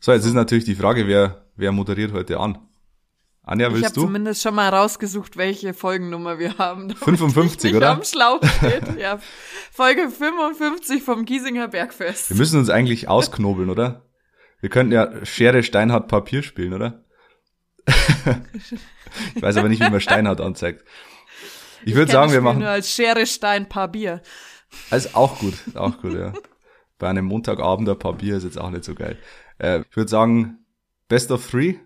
So, jetzt ist natürlich die Frage, wer, wer moderiert heute an? Anja, willst ich hab du? zumindest schon mal rausgesucht, welche Folgennummer wir haben. damit 55, ich nicht oder? Am Schlauch steht. ja. Folge 55 vom Giesinger Bergfest. Wir müssen uns eigentlich ausknobeln, oder? Wir könnten ja Schere, Steinhardt, Papier spielen, oder? ich weiß aber nicht, wie man Steinhardt anzeigt. Ich würde sagen, wir machen. Nur als Schere, Stein, Paar Bier. Also auch gut, auch gut, ja. Bei einem Montagabend ein Papier ist jetzt auch nicht so geil. Äh, ich würde sagen, Best of Three.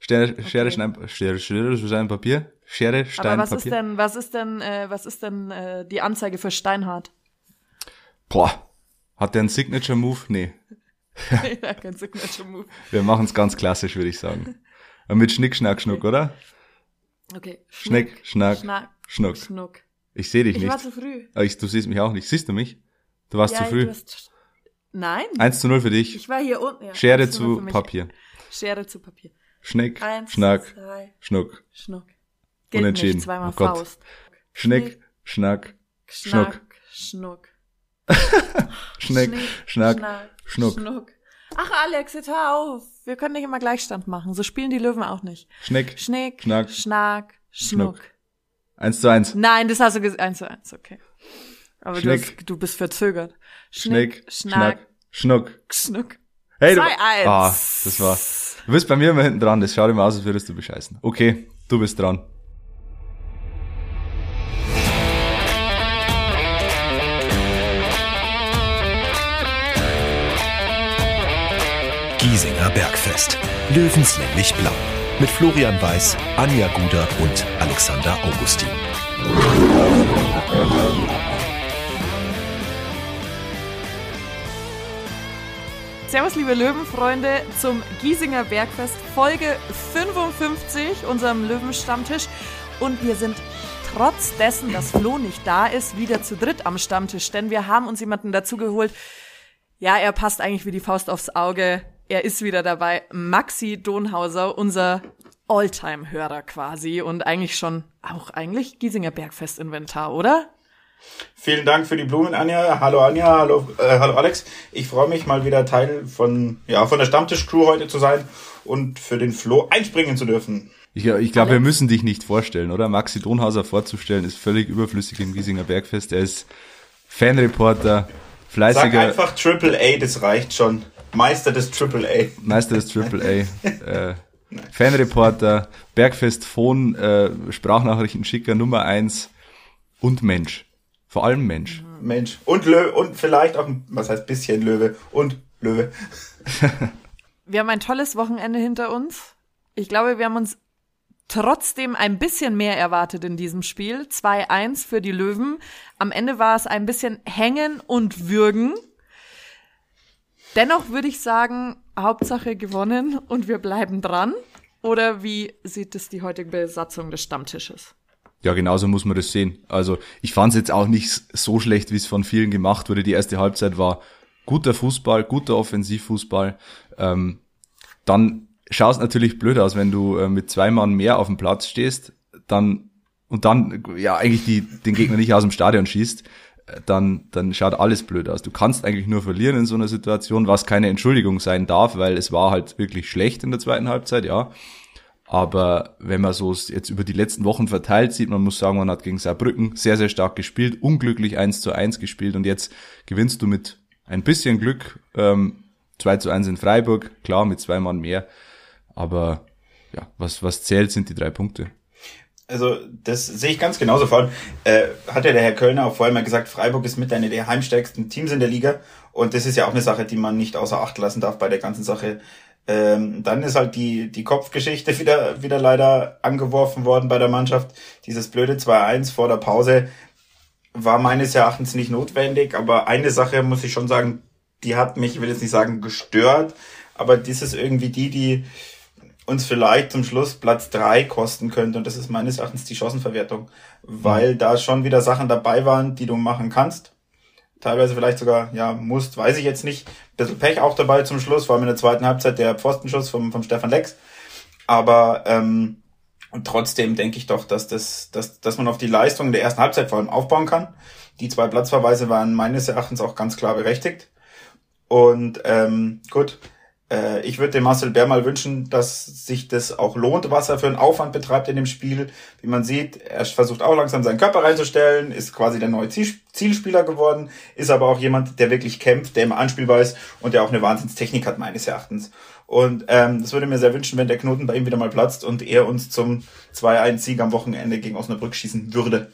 Schere, Schere, Stein, Schere, Schere, Stein, Papier. Schere, Stein, Aber was Papier. ist denn, was ist denn, äh, was ist denn äh, die Anzeige für Steinhardt? Boah. Hat der einen Signature Move? Nee. ja, kein Signature Move. Wir machen es ganz klassisch, würde ich sagen. Und mit Schnick, Schnack, Schnuck, oder? Okay. Schnick, Schnack, Schnack, Schnuck. Schnuck. Ich sehe dich Ich war nicht. zu früh. Aber ich, du siehst mich auch nicht. Siehst du mich? Du warst ja, zu früh. Du hast, nein, 1 zu 0 für dich. ich war hier unten. Ja, Schere eins zu. Papier. Schere zu Papier. Schnick, Eins, Schnack, zwei, Schnuck. Schnuck. Gilt Unentschieden. nicht, zweimal Oh Gott. Faust. Schnick, Schnack, Schnack, Schnuck. Schnick, Schnack, Schnuck. Schnuck. Ach, Alex, jetzt hör auf. Wir können nicht immer Gleichstand machen. So spielen die Löwen auch nicht. Schnick, Schnick, Schnack, Schnack, Schnuck. 1 zu 1. Nein, das hast du gesagt. Eins zu eins, okay. Aber du, Schnick. hast, du bist verzögert. Schnick, Schnack, Schnack, Schnuck. Schnuck. Hey, du, 2-1. ah, das war, du bist bei mir immer hinten dran. Das schaut immer aus, als würdest du bescheißen. Okay, du bist dran. Giesinger Bergfest. Löwenslänglich blau. Mit Florian Weiß, Anja Guder und Alexander Augustin. Servus, liebe Löwenfreunde, zum Giesinger Bergfest Folge 55, unserem Löwenstammtisch. Und wir sind trotz dessen, dass Flo nicht da ist, wieder zu dritt am Stammtisch. Denn wir haben uns jemanden dazugeholt. Ja, er passt eigentlich wie die Faust aufs Auge. Er ist wieder dabei. Maxi Donhauser, unser Alltime-Hörer quasi. Und eigentlich schon auch eigentlich Giesinger Bergfest-Inventar, oder? Vielen Dank für die Blumen, Anja. Hallo Anja, hallo, äh, hallo Alex. Ich freue mich mal wieder Teil von, ja, von der Stammtisch-Crew heute zu sein und für den Flo einspringen zu dürfen. Ich, ich glaube, wir müssen dich nicht vorstellen, oder? Maxi Donhauser vorzustellen, ist völlig überflüssig im Giesinger Bergfest. Er ist Fanreporter, Sag fleißiger einfach Triple A, das reicht schon. Meister des Triple A. Meister des Triple A, äh, Fanreporter, Bergfest Phone, äh, Sprachnachrichtenschicker Nummer eins und Mensch. Vor allem Mensch. Mensch. Und Löwe, und vielleicht auch, ein- was heißt bisschen Löwe und Löwe. Wir haben ein tolles Wochenende hinter uns. Ich glaube, wir haben uns trotzdem ein bisschen mehr erwartet in diesem Spiel. 2-1 für die Löwen. Am Ende war es ein bisschen hängen und würgen. Dennoch würde ich sagen, Hauptsache gewonnen und wir bleiben dran. Oder wie sieht es die heutige Besatzung des Stammtisches? Ja, genauso muss man das sehen. Also ich fand es jetzt auch nicht so schlecht, wie es von vielen gemacht wurde. Die erste Halbzeit war guter Fußball, guter Offensivfußball. Ähm, dann schaust natürlich blöd aus, wenn du äh, mit zwei Mann mehr auf dem Platz stehst, dann und dann ja eigentlich die, den Gegner nicht aus dem Stadion schießt, äh, dann, dann schaut alles blöd aus. Du kannst eigentlich nur verlieren in so einer Situation, was keine Entschuldigung sein darf, weil es war halt wirklich schlecht in der zweiten Halbzeit, ja. Aber wenn man so jetzt über die letzten Wochen verteilt sieht, man muss sagen, man hat gegen Saarbrücken sehr, sehr stark gespielt, unglücklich 1 zu 1 gespielt und jetzt gewinnst du mit ein bisschen Glück ähm, 2 zu 1 in Freiburg, klar, mit zwei Mann mehr. Aber ja, was, was zählt, sind die drei Punkte. Also das sehe ich ganz genauso. Vor allem äh, hat ja der Herr Kölner auch vorher mal gesagt, Freiburg ist mit einer der heimstärksten Teams in der Liga. Und das ist ja auch eine Sache, die man nicht außer Acht lassen darf bei der ganzen Sache. Ähm, dann ist halt die, die Kopfgeschichte wieder, wieder leider angeworfen worden bei der Mannschaft. Dieses blöde 2-1 vor der Pause war meines Erachtens nicht notwendig. Aber eine Sache muss ich schon sagen, die hat mich, ich will jetzt nicht sagen gestört, aber das ist irgendwie die, die uns vielleicht zum Schluss Platz drei kosten könnte. Und das ist meines Erachtens die Chancenverwertung. Weil da schon wieder Sachen dabei waren, die du machen kannst. Teilweise vielleicht sogar, ja, musst, weiß ich jetzt nicht. Bisschen Pech auch dabei zum Schluss, vor allem in der zweiten Halbzeit der Pfostenschuss vom, vom Stefan Lex. Aber ähm, und trotzdem denke ich doch, dass, das, dass, dass man auf die Leistung der ersten Halbzeit vor allem aufbauen kann. Die zwei Platzverweise waren meines Erachtens auch ganz klar berechtigt. Und ähm, gut, Äh, ich würde dem Marcel Bär mal wünschen, dass sich das auch lohnt, was er für einen Aufwand betreibt in dem Spiel. Wie man sieht, er versucht auch langsam seinen Körper reinzustellen, ist quasi der neue Zielspieler geworden, ist aber auch jemand, der wirklich kämpft, der immer anspielbar ist und der auch eine Wahnsinnstechnik hat, meines Erachtens. Und ähm, das würde mir sehr wünschen, wenn der Knoten bei ihm wieder mal platzt und er uns zum 2-1-Sieg am Wochenende gegen Osnabrück schießen würde.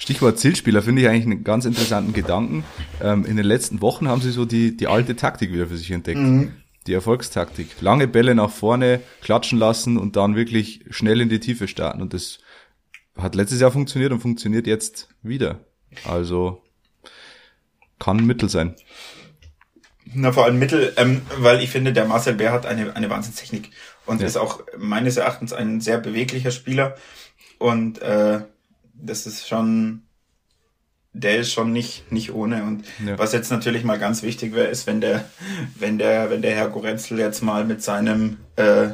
Stichwort Zielspieler finde ich eigentlich einen ganz interessanten Gedanken. Ähm, in den letzten Wochen haben sie so die, die alte Taktik wieder für sich entdeckt. Mhm die Erfolgstaktik. Lange Bälle nach vorne klatschen lassen und dann wirklich schnell in die Tiefe starten. Und das hat letztes Jahr funktioniert und funktioniert jetzt wieder. Also kann Mittel sein. Na, vor allem Mittel, ähm, weil ich finde, der Marcel Bär hat eine, eine Wahnsinnstechnik und ja. ist auch meines Erachtens ein sehr beweglicher Spieler. Und äh, das ist schon der ist schon nicht, nicht ohne. Und ja. was jetzt natürlich mal ganz wichtig wäre, ist, wenn der, wenn der, wenn der Herr Gorenzel jetzt mal mit seinem, äh,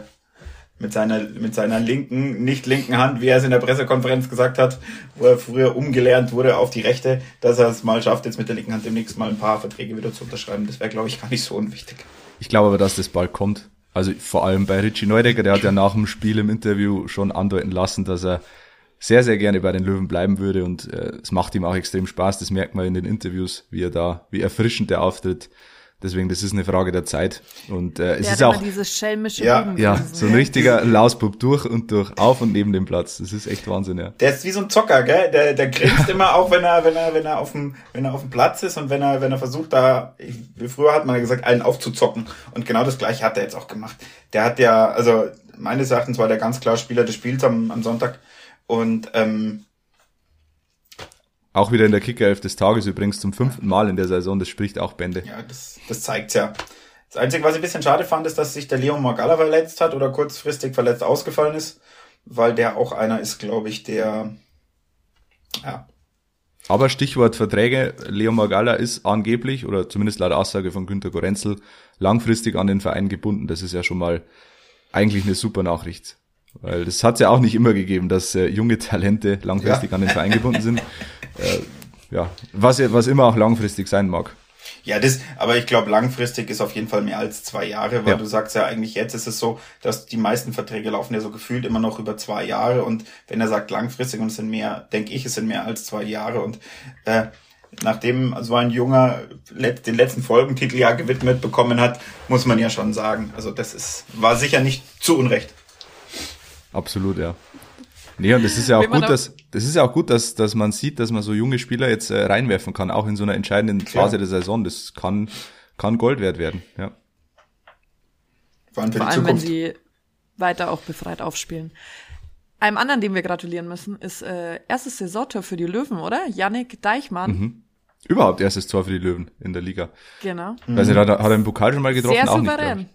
mit seiner, mit seiner linken, nicht linken Hand, wie er es in der Pressekonferenz gesagt hat, wo er früher umgelernt wurde auf die rechte, dass er es mal schafft, jetzt mit der linken Hand demnächst mal ein paar Verträge wieder zu unterschreiben. Das wäre, glaube ich, gar nicht so unwichtig. Ich glaube aber, dass das bald kommt. Also vor allem bei Richie Neudecker, der hat ja nach dem Spiel im Interview schon andeuten lassen, dass er sehr, sehr gerne bei den Löwen bleiben würde und äh, es macht ihm auch extrem Spaß. Das merkt man in den Interviews, wie er da, wie erfrischend der auftritt. Deswegen, das ist eine Frage der Zeit. Und äh, es der ist auch dieses schelmische ja, ja, so ein richtiger Lausbub durch und durch, auf und neben dem Platz. Das ist echt Wahnsinn, ja. Der ist wie so ein Zocker, gell? Der, der grinst immer auch, wenn er, wenn er, wenn er auf dem, wenn er auf dem Platz ist und wenn er, wenn er versucht, da, wie früher hat man ja gesagt, einen aufzuzocken. Und genau das Gleiche hat er jetzt auch gemacht. Der hat ja, also meines Erachtens war der ganz klar Spieler des Spiels am, am Sonntag. Und ähm, auch wieder in der Kickerelf des Tages übrigens zum fünften Mal in der Saison, das spricht auch Bände. Ja, das, das zeigt's ja. Das Einzige, was ich ein bisschen schade fand, ist, dass sich der Leon Morgalla verletzt hat oder kurzfristig verletzt ausgefallen ist, weil der auch einer ist, glaube ich, der ja. Aber Stichwort Verträge, Leon Morgalla ist angeblich, oder zumindest laut Aussage von Günter Gorenzel, langfristig an den Verein gebunden. Das ist ja schon mal eigentlich eine super Nachricht. Weil das hat es ja auch nicht immer gegeben, dass äh, junge Talente langfristig ja. an den Verein gebunden sind. Äh, ja, was, was immer auch langfristig sein mag. Ja, das, aber ich glaube, langfristig ist auf jeden Fall mehr als zwei Jahre, weil ja. du sagst ja eigentlich jetzt ist es so, dass die meisten Verträge laufen ja so gefühlt immer noch über zwei Jahre und wenn er sagt langfristig und es sind mehr, denke ich, es sind mehr als zwei Jahre und äh, nachdem so ein junger den letzten Folgentitel ja gewidmet bekommen hat, muss man ja schon sagen, also das ist war sicher nicht zu Unrecht. Absolut, ja. Nee, und das ist ja auch gut, dass, das ist ja auch gut, dass, dass man sieht, dass man so junge Spieler jetzt äh, reinwerfen kann, auch in so einer entscheidenden Phase ja. der Saison. Das kann, kann Gold wert werden, ja. Vor allem, Vor allem wenn sie weiter auch befreit aufspielen. Einem anderen, dem wir gratulieren müssen, ist äh, erstes Saisontor für die Löwen, oder? Yannick Deichmann. Mhm. Überhaupt erstes Tor für die Löwen in der Liga. Genau. Mhm. Weiß nicht, hat er, hat er im Pokal schon mal getroffen? Sehr souverän. Nicht,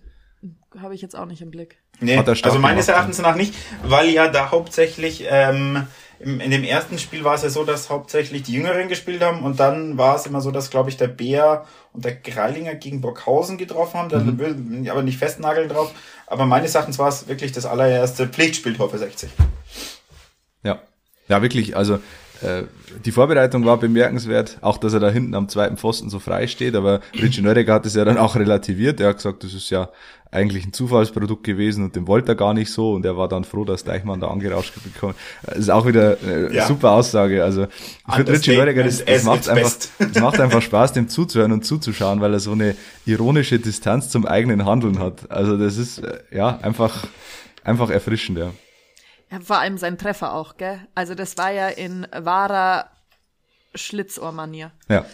habe ich jetzt auch nicht im Blick. Nee, also meines Erachtens nach nicht, weil ja da hauptsächlich ähm, im, in dem ersten Spiel war es ja so, dass hauptsächlich die Jüngeren gespielt haben und dann war es immer so, dass glaube ich der Bär und der Greilinger gegen Burghausen getroffen haben, da mhm. will ich aber nicht festnageln drauf, aber meines Erachtens war es wirklich das allererste Pflichtspieltor für 60. Ja, ja wirklich, also die Vorbereitung war bemerkenswert, auch dass er da hinten am zweiten Pfosten so frei steht, aber Richie Neudecker hat es ja dann auch relativiert. Er hat gesagt, das ist ja eigentlich ein Zufallsprodukt gewesen und den wollte er gar nicht so und er war dann froh, dass Deichmann da angerauscht bekommen. Das ist auch wieder eine ja. super Aussage. Also ich finde Richie Neudecker, das, das macht einfach, das macht einfach Spaß, dem zuzuhören und zuzuschauen, weil er so eine ironische Distanz zum eigenen Handeln hat. Also das ist äh, ja einfach, einfach erfrischend, ja. Ja, vor allem sein Treffer auch, gell? Also das war ja in wahrer Schlitzohrmanier. Ja.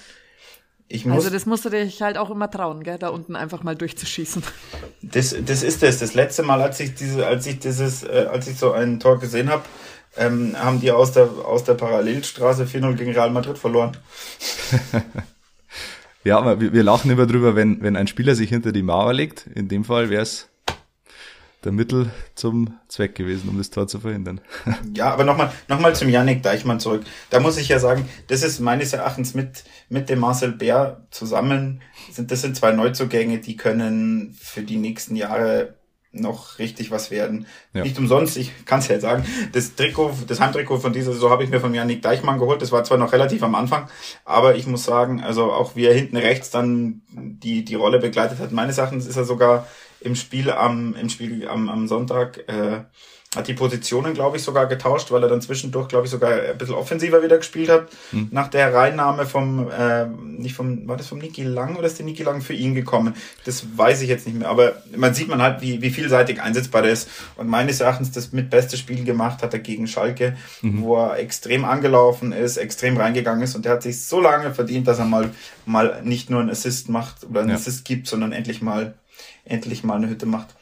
Ich muss, also das musst du dich halt auch immer trauen, gell? Da unten einfach mal durchzuschießen. Das, das ist das. Das letzte Mal, als ich diese, als ich dieses, äh, als ich so ein Tor gesehen habe, ähm, haben die aus der aus der Parallelstraße 4-0 gegen Real Madrid verloren. ja, aber wir, wir lachen immer drüber, wenn, wenn ein Spieler sich hinter die Mauer legt. In dem Fall wäre es der Mittel zum Zweck gewesen, um das Tor zu verhindern. Ja, aber nochmal noch mal zum Yannick Deichmann zurück. Da muss ich ja sagen, das ist meines Erachtens mit, mit dem Marcel Bär zusammen, sind, das sind zwei Neuzugänge, die können für die nächsten Jahre noch richtig was werden. Ja. Nicht umsonst, ich kann es ja sagen, das Trikot, das Heimtrikot von dieser Saison habe ich mir von Janik Deichmann geholt. Das war zwar noch relativ am Anfang, aber ich muss sagen, also auch wie er hinten rechts dann die, die Rolle begleitet hat, meines Erachtens ist er sogar im Spiel am, im Spiel am, am Sonntag, äh, hat die Positionen, glaube ich, sogar getauscht, weil er dann zwischendurch, glaube ich, sogar ein bisschen offensiver wieder gespielt hat. Hm. Nach der Reinnahme vom, äh, nicht vom, war das vom Niki Lang oder ist der Niki Lang für ihn gekommen? Das weiß ich jetzt nicht mehr. Aber man sieht man halt, wie, wie vielseitig einsetzbar der ist. Und meines Erachtens das mit beste Spiel gemacht hat er gegen Schalke, mhm. wo er extrem angelaufen ist, extrem reingegangen ist und der hat sich so lange verdient, dass er mal, mal nicht nur einen Assist macht oder einen ja. Assist gibt, sondern endlich mal, endlich mal eine Hütte macht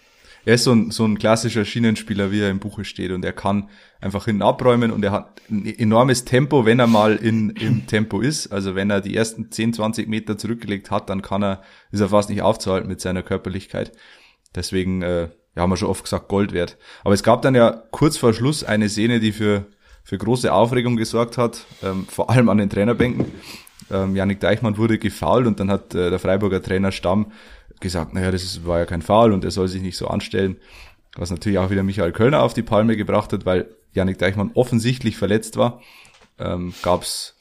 er ist so ein, so ein klassischer Schienenspieler, wie er im Buche steht und er kann einfach hinten abräumen und er hat ein enormes Tempo, wenn er mal in, im Tempo ist. Also wenn er die ersten 10, 20 Meter zurückgelegt hat, dann kann er, ist er fast nicht aufzuhalten mit seiner Körperlichkeit. Deswegen, äh, ja, haben wir schon oft gesagt, Gold wert. Aber es gab dann ja kurz vor Schluss eine Szene, die für, für große Aufregung gesorgt hat, ähm, vor allem an den Trainerbänken. Ähm, Janik Deichmann wurde gefault und dann hat äh, der Freiburger Trainer Stamm gesagt, naja, das war ja kein Foul und er soll sich nicht so anstellen. Was natürlich auch wieder Michael Kölner auf die Palme gebracht hat, weil Janik Deichmann offensichtlich verletzt war. Ähm, gab's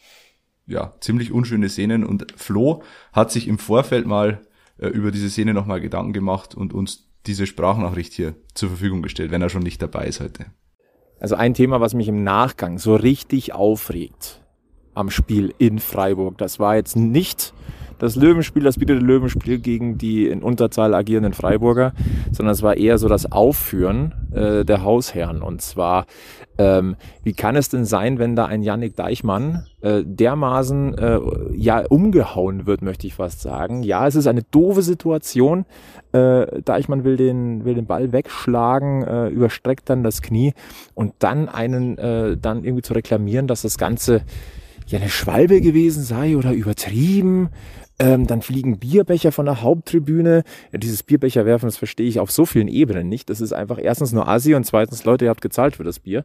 ja ziemlich unschöne Szenen und Flo hat sich im Vorfeld mal äh, über diese Szene nochmal Gedanken gemacht und uns diese Sprachnachricht hier zur Verfügung gestellt, wenn er schon nicht dabei ist heute. Also ein Thema, was mich im Nachgang so richtig aufregt am Spiel in Freiburg, das war jetzt nicht das Löwenspiel, das bietete Löwenspiel gegen die in Unterzahl agierenden Freiburger, sondern es war eher so das Aufführen äh, der Hausherren. Und zwar, ähm, wie kann es denn sein, wenn da ein Yannick Deichmann äh, dermaßen äh, ja umgehauen wird, möchte ich fast sagen. Ja, es ist eine doofe Situation. Äh, Deichmann will den, will den Ball wegschlagen, äh, überstreckt dann das Knie und dann einen äh, dann irgendwie zu reklamieren, dass das Ganze ja eine Schwalbe gewesen sei oder übertrieben. Ähm, dann fliegen Bierbecher von der Haupttribüne. Ja, dieses Bierbecher werfen, das verstehe ich auf so vielen Ebenen nicht. Das ist einfach erstens nur Asi und zweitens, Leute, ihr habt gezahlt für das Bier.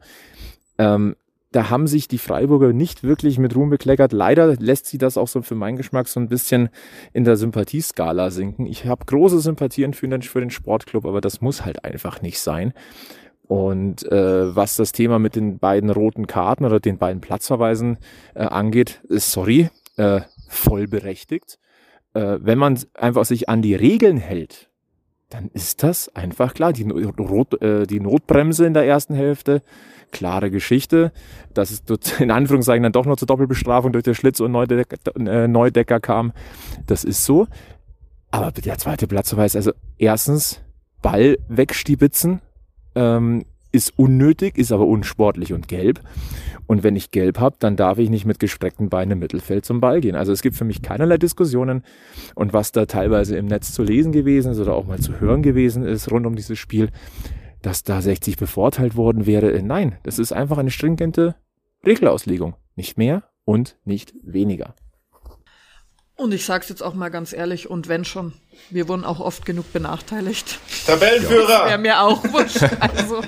Ähm, da haben sich die Freiburger nicht wirklich mit Ruhm bekleckert. Leider lässt sie das auch so für meinen Geschmack so ein bisschen in der Sympathieskala sinken. Ich habe große Sympathien für den, für den Sportclub, aber das muss halt einfach nicht sein. Und äh, was das Thema mit den beiden roten Karten oder den beiden Platzverweisen äh, angeht, sorry, äh, voll berechtigt äh, wenn man einfach sich an die Regeln hält, dann ist das einfach klar. Die, Not, äh, die Notbremse in der ersten Hälfte, klare Geschichte. Dass es dort in Anführungszeichen dann doch noch zur Doppelbestrafung durch den Schlitz und Neudecker, äh, Neudecker kam. Das ist so. Aber der zweite Platzverweis, also erstens Ball wegstibitzen, ähm, ist unnötig, ist aber unsportlich und gelb. Und wenn ich gelb habe, dann darf ich nicht mit gestreckten Beinen im Mittelfeld zum Ball gehen. Also es gibt für mich keinerlei Diskussionen. Und was da teilweise im Netz zu lesen gewesen ist oder auch mal zu hören gewesen ist rund um dieses Spiel, dass da 60 bevorteilt worden wäre. Nein, das ist einfach eine stringente Regelauslegung. Nicht mehr und nicht weniger. Und ich sag's jetzt auch mal ganz ehrlich, und wenn schon, wir wurden auch oft genug benachteiligt. Tabellenführer! Ja. Wäre mir auch wurscht. Also,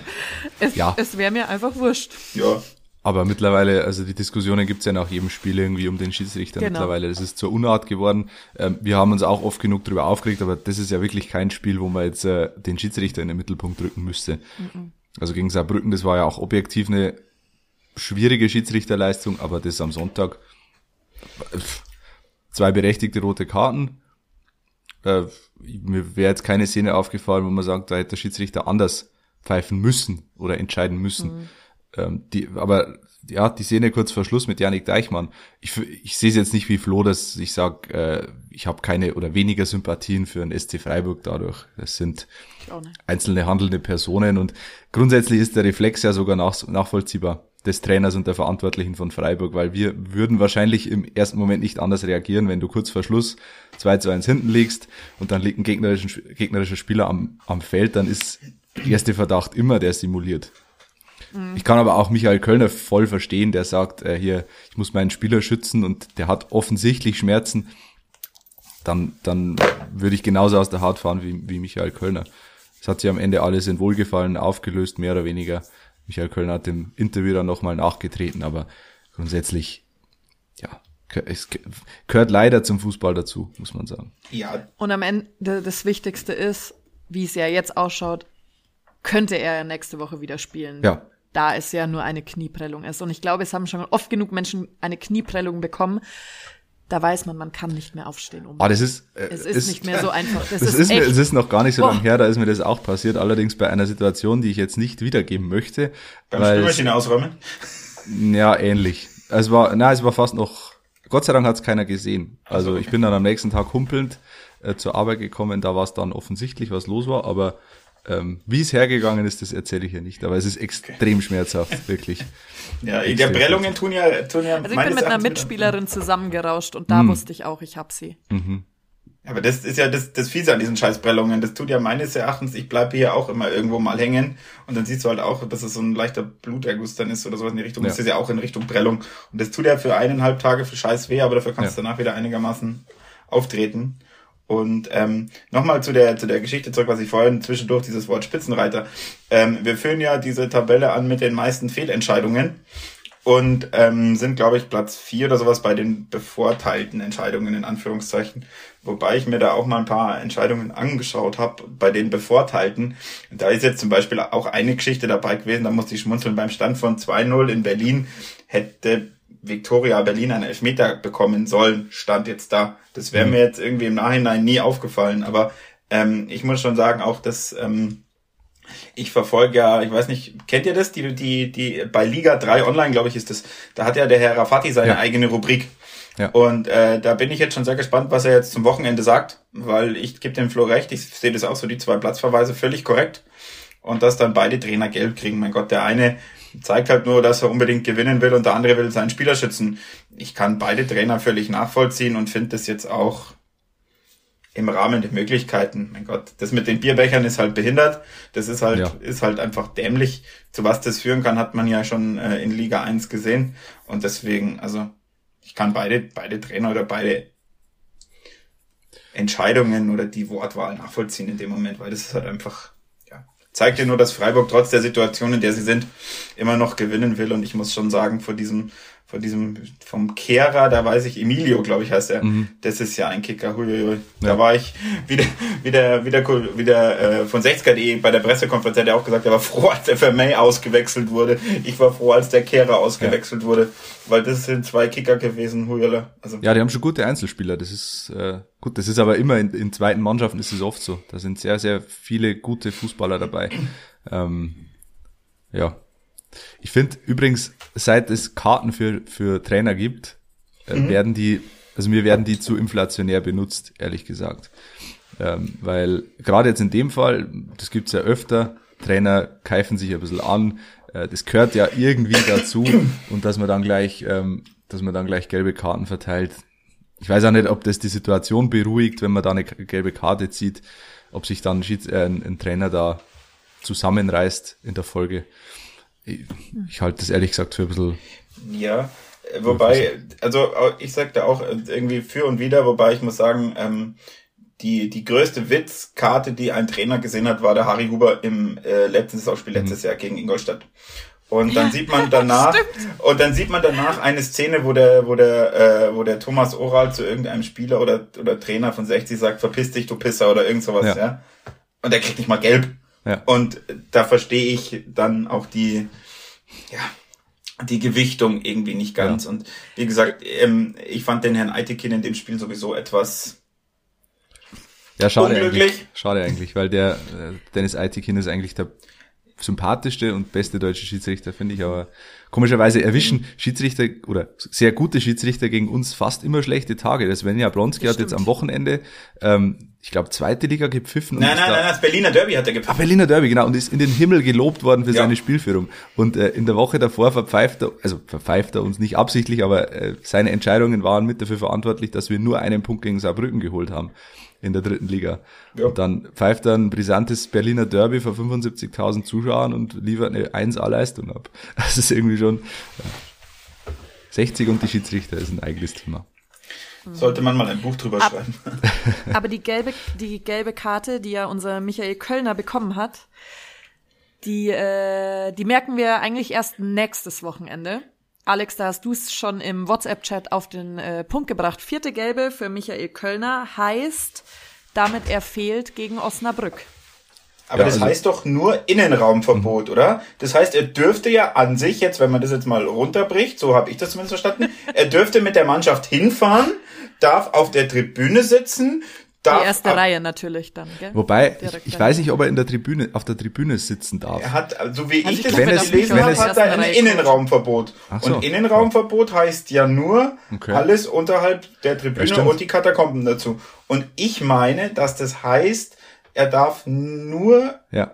es, ja. es wäre mir einfach wurscht. Ja. Aber mittlerweile, also die Diskussionen gibt's ja nach jedem Spiel irgendwie um den Schiedsrichter genau. mittlerweile. Das ist zur Unart geworden. Ähm, wir haben uns auch oft genug darüber aufgeregt, aber das ist ja wirklich kein Spiel, wo man jetzt äh, den Schiedsrichter in den Mittelpunkt drücken müsste. Mhm. Also gegen Saarbrücken, das war ja auch objektiv eine schwierige Schiedsrichterleistung, aber das am Sonntag zwei berechtigte rote Karten. Äh, mir wäre jetzt keine Szene aufgefallen, wo man sagt, da hätte der Schiedsrichter anders pfeifen müssen oder entscheiden müssen. Mhm. Ähm, die, aber ja, die Szene kurz vor Schluss mit Janik Deichmann. Ich, ich sehe es jetzt nicht wie Flo, dass ich sage, äh, ich habe keine oder weniger Sympathien für einen SC Freiburg dadurch. Das sind einzelne handelnde Personen und grundsätzlich ist der Reflex ja sogar nach, nachvollziehbar des Trainers und der Verantwortlichen von Freiburg, weil wir würden wahrscheinlich im ersten Moment nicht anders reagieren, wenn du kurz vor Schluss 2 zu 1 hinten liegst und dann liegt ein gegnerischer, gegnerischer Spieler am, am Feld, dann ist der erste Verdacht immer der simuliert. Mhm. Ich kann aber auch Michael Kölner voll verstehen, der sagt, äh, hier, ich muss meinen Spieler schützen und der hat offensichtlich Schmerzen. Dann, dann würde ich genauso aus der Haut fahren wie, wie Michael Kölner. Es hat sich am Ende alles in Wohlgefallen aufgelöst, mehr oder weniger. Michael Kölner hat im Interview dann nochmal nachgetreten, aber grundsätzlich, ja, es gehört leider zum Fußball dazu, muss man sagen. Ja. Und am Ende das Wichtigste ist, wie es ja jetzt ausschaut, könnte er ja nächste Woche wieder spielen. Ja da es ja nur eine Knieprellung ist. Und ich glaube, es haben schon oft genug Menschen eine Knieprellung bekommen. Da weiß man, man kann nicht mehr aufstehen. Um. Ah, das ist, äh, es ist, nicht mehr so einfach. Das, das ist, ist, mir, es ist noch gar nicht so Boah. lange her, da ist mir das auch passiert, allerdings bei einer Situation, die ich jetzt nicht wiedergeben möchte. Beim weil es- Spülmaschine ausräumen. Ja, ähnlich. Es war, na, es war fast noch, Gott sei Dank hat es keiner gesehen. Also ich bin dann am nächsten Tag humpelnd äh, zur Arbeit gekommen, da war es dann offensichtlich, was los war, aber ähm, wie es hergegangen ist, das erzähle ich hier nicht. Aber es ist extrem schmerzhaft, wirklich. Ja, die Extrem Prellungen tun ja, tun ja Also ich bin mit einer Mitspielerin zusammengerauscht und da wusste ich auch, ich hab sie. Aber das ist ja das, das Fiese an diesen Scheißprellungen. Das tut ja meines Erachtens, ich bleibe hier auch immer irgendwo mal hängen und dann siehst du halt auch, dass es so ein leichter Bluterguss dann ist oder sowas in die Richtung. Ja. Das ist ja auch in Richtung Prellung. Und das tut ja für eineinhalb Tage für Scheiß weh, aber dafür kannst du Ja. danach wieder einigermaßen auftreten. Und ähm, nochmal zu der zu der Geschichte zurück, was ich vorhin zwischendurch dieses Wort Spitzenreiter. Ähm, wir führen ja diese Tabelle an mit den meisten Fehlentscheidungen und ähm, sind, glaube ich, Platz vier oder sowas bei den bevorteilten Entscheidungen in Anführungszeichen. Wobei ich mir da auch mal ein paar Entscheidungen angeschaut habe bei den bevorteilten. Da ist jetzt zum Beispiel auch eine Geschichte dabei gewesen, da musste ich schmunzeln beim Stand von 2-0 in Berlin hätte Victoria Berlin einen Elfmeter bekommen sollen, stand jetzt da. Das wäre mir jetzt irgendwie im Nachhinein nie aufgefallen. Aber ähm, ich muss schon sagen, auch dass ähm, ich verfolge ja, ich weiß nicht, kennt ihr das? Die, die, die bei Liga 3 online, glaube ich, ist das. Da hat ja der Herr Rafati seine Ja. eigene Rubrik. Ja. Und äh, da bin ich jetzt schon sehr gespannt, was er jetzt zum Wochenende sagt, weil ich gebe dem Flo recht, ich sehe das auch so, die zwei Platzverweise völlig korrekt. Und dass dann beide Trainer gelb kriegen. Mein Gott, der eine zeigt halt nur, dass er unbedingt gewinnen will und der andere will seinen Spieler schützen. Ich kann beide Trainer völlig nachvollziehen und finde das jetzt auch im Rahmen der Möglichkeiten. Mein Gott, das mit den Bierbechern ist halt behindert. Das ist halt, Ja. ist halt einfach dämlich. Zu was das führen kann, hat man ja schon äh, in Liga 1 gesehen. Und deswegen, also, ich kann beide, beide Trainer oder beide Entscheidungen oder die Wortwahl nachvollziehen in dem Moment, weil das ist halt einfach, zeigt dir nur, dass Freiburg trotz der Situation, in der sie sind, immer noch gewinnen will. Und ich muss schon sagen, vor diesem, vor diesem, vom Kehrer, da weiß ich, Emilio, glaube ich, heißt er. Das ist ja ein Kicker. Huiuiui. Da Ja. war ich wieder, wieder, wieder, wieder äh, von 60er.de bei der Pressekonferenz hat er auch gesagt, er war froh, als der Vermey ausgewechselt wurde. Ich war froh, als der Kehrer ausgewechselt wurde, weil das sind zwei Kicker gewesen, Huiuiui. Also, Ja, die haben schon gute Einzelspieler. Das ist äh, gut. Das ist aber immer in, in zweiten Mannschaften ist es oft so. Da sind sehr, sehr viele gute Fußballer dabei. Ähm, ja. Ich finde übrigens, seit es Karten für, für Trainer gibt, äh, werden die, also mir werden die zu inflationär benutzt, ehrlich gesagt. Ähm, weil gerade jetzt in dem Fall, das gibt's ja öfter, Trainer keifen sich ein bisschen an, äh, das gehört ja irgendwie dazu und dass man dann gleich, ähm, dass man dann gleich gelbe Karten verteilt. Ich weiß auch nicht, ob das die Situation beruhigt, wenn man da eine gelbe Karte zieht, ob sich dann ein, äh, ein Trainer da zusammenreißt in der Folge. Ich, ich halte das ehrlich gesagt für ein bisschen, Ja, wobei, also ich sagte auch äh, irgendwie für und wieder, wobei ich muss sagen, ähm, die, die größte Witzkarte, die ein Trainer gesehen hat, war der Harry Huber im äh, letzten Saisonspiel letztes Jahr gegen Ingolstadt. Und dann sieht man danach, und dann sieht man danach eine Szene, wo der, wo der, äh, wo der Thomas Oral zu irgendeinem Spieler oder, oder Trainer von 60 sagt, verpiss dich, du Pisser oder irgend sowas, ja. Ja. Und der kriegt nicht mal gelb. Ja. Und da verstehe ich dann auch die, ja, die Gewichtung irgendwie nicht ganz. Und wie gesagt, ähm, ich fand den Herrn Eitekin in dem Spiel sowieso etwas. Ja, schade Unglücklich. eigentlich. Schade eigentlich, weil der äh, Dennis Eitikin ist eigentlich der sympathischste und beste deutsche Schiedsrichter, finde ich, aber komischerweise erwischen Schiedsrichter oder sehr gute Schiedsrichter gegen uns fast immer schlechte Tage. Das Svenja Bronski hat jetzt am Wochenende, ähm, ich glaube, zweite Liga gepfiffen. Nein, nein, da- nein, das Berliner Derby hat er Ah, gepfiffen. Berliner Derby, genau, und ist in den Himmel gelobt worden für Ja. seine Spielführung. Und äh, in der Woche davor verpfeift er, also verpfeift er uns nicht absichtlich, aber äh, seine Entscheidungen waren mit dafür verantwortlich, dass wir nur einen Punkt gegen Saarbrücken geholt haben in der dritten Liga. Ja. Und dann pfeift er ein brisantes Berliner Derby vor 75.000 Zuschauern und liefert eine 1A-Leistung ab. Das ist irgendwie schon... Ja. 60 und die Schiedsrichter ist ein eigenes Thema. Sollte man mal ein Buch drüber Ab- schreiben. Aber die gelbe, die gelbe Karte, die ja unser Michael Kölner bekommen hat, die, äh, die merken wir eigentlich erst nächstes Wochenende. Alex, da hast du es schon im WhatsApp-Chat auf den äh, Punkt gebracht. Vierte Gelbe für Michael Kölner heißt, damit er fehlt gegen Osnabrück. Aber Ja, das also- heißt doch nur Innenraumverbot, oder? Das heißt, er dürfte ja an sich, jetzt wenn man das jetzt mal runterbricht, so habe ich das zumindest verstanden, er dürfte mit der Mannschaft hinfahren, darf auf der Tribüne sitzen, darf Die erste ab- Reihe natürlich dann, gell? Wobei, ich, Direkt ich weiß nicht, ob er in der Tribüne, auf der Tribüne sitzen darf. Er hat, so wie Also ich ich das er gelesen habe, hat er ein Reihe Innenraumverbot. So. Und Innenraumverbot heißt ja nur Okay. alles unterhalb der Ja, Tribüne stimmt. und die Katakomben dazu. Und ich meine, dass das heißt, er darf nur Ja.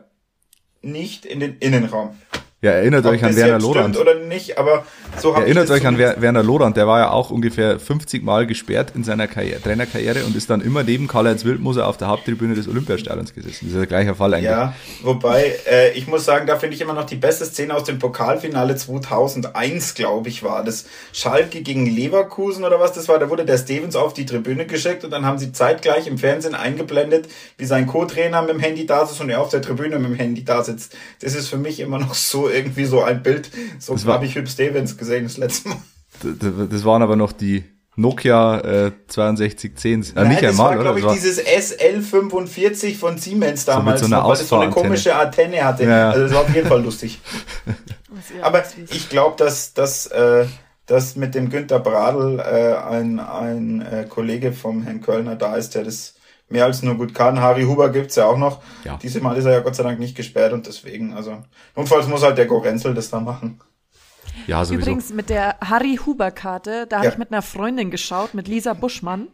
nicht in den Innenraum. Ja, erinnert Ob euch an Werner Lorand. oder nicht, aber so Erinnert euch an Wer- Werner Lorand, der war ja auch ungefähr 50 Mal gesperrt in seiner Karriere, Trainerkarriere und ist dann immer neben Karl-Heinz Wildmoser auf der Haupttribüne des Olympiastadions gesessen. Das ist der gleiche Fall eigentlich. Ja, wobei, äh, ich muss sagen, da finde ich immer noch die beste Szene aus dem Pokalfinale 2001, glaube ich, war das. Schalke gegen Leverkusen oder was das war. Da wurde der Stevens auf die Tribüne geschickt und dann haben sie zeitgleich im Fernsehen eingeblendet, wie sein Co-Trainer mit dem Handy da sitzt und er auf der Tribüne mit dem Handy da sitzt. Das ist für mich immer noch so irgendwie so ein Bild. So habe ich Hüb Stevens gesehen das letzte Mal. Das waren aber noch die Nokia äh, 6210. Äh, Nein, nicht das einmal, war, glaube ich, dieses SL45 von Siemens damals, so einer noch, weil das so eine Ausfahrantenne. komische Antenne hatte. Ja. Also das war auf jeden Fall lustig. Aber ich glaube, dass, dass, äh, dass mit dem Günter Bradl äh, ein, ein äh, Kollege vom Herrn Kölner da ist, der das mehr als nur gut kann. Harry Huber gibt's ja auch noch. Ja. Dieses Mal ist er ja Gott sei Dank nicht gesperrt und deswegen, also notfalls muss halt der Gorenzel das da machen. ja, sowieso. Übrigens mit der Harry Huber Karte, da habe Ja. ich mit einer Freundin geschaut, mit Lisa Buschmann.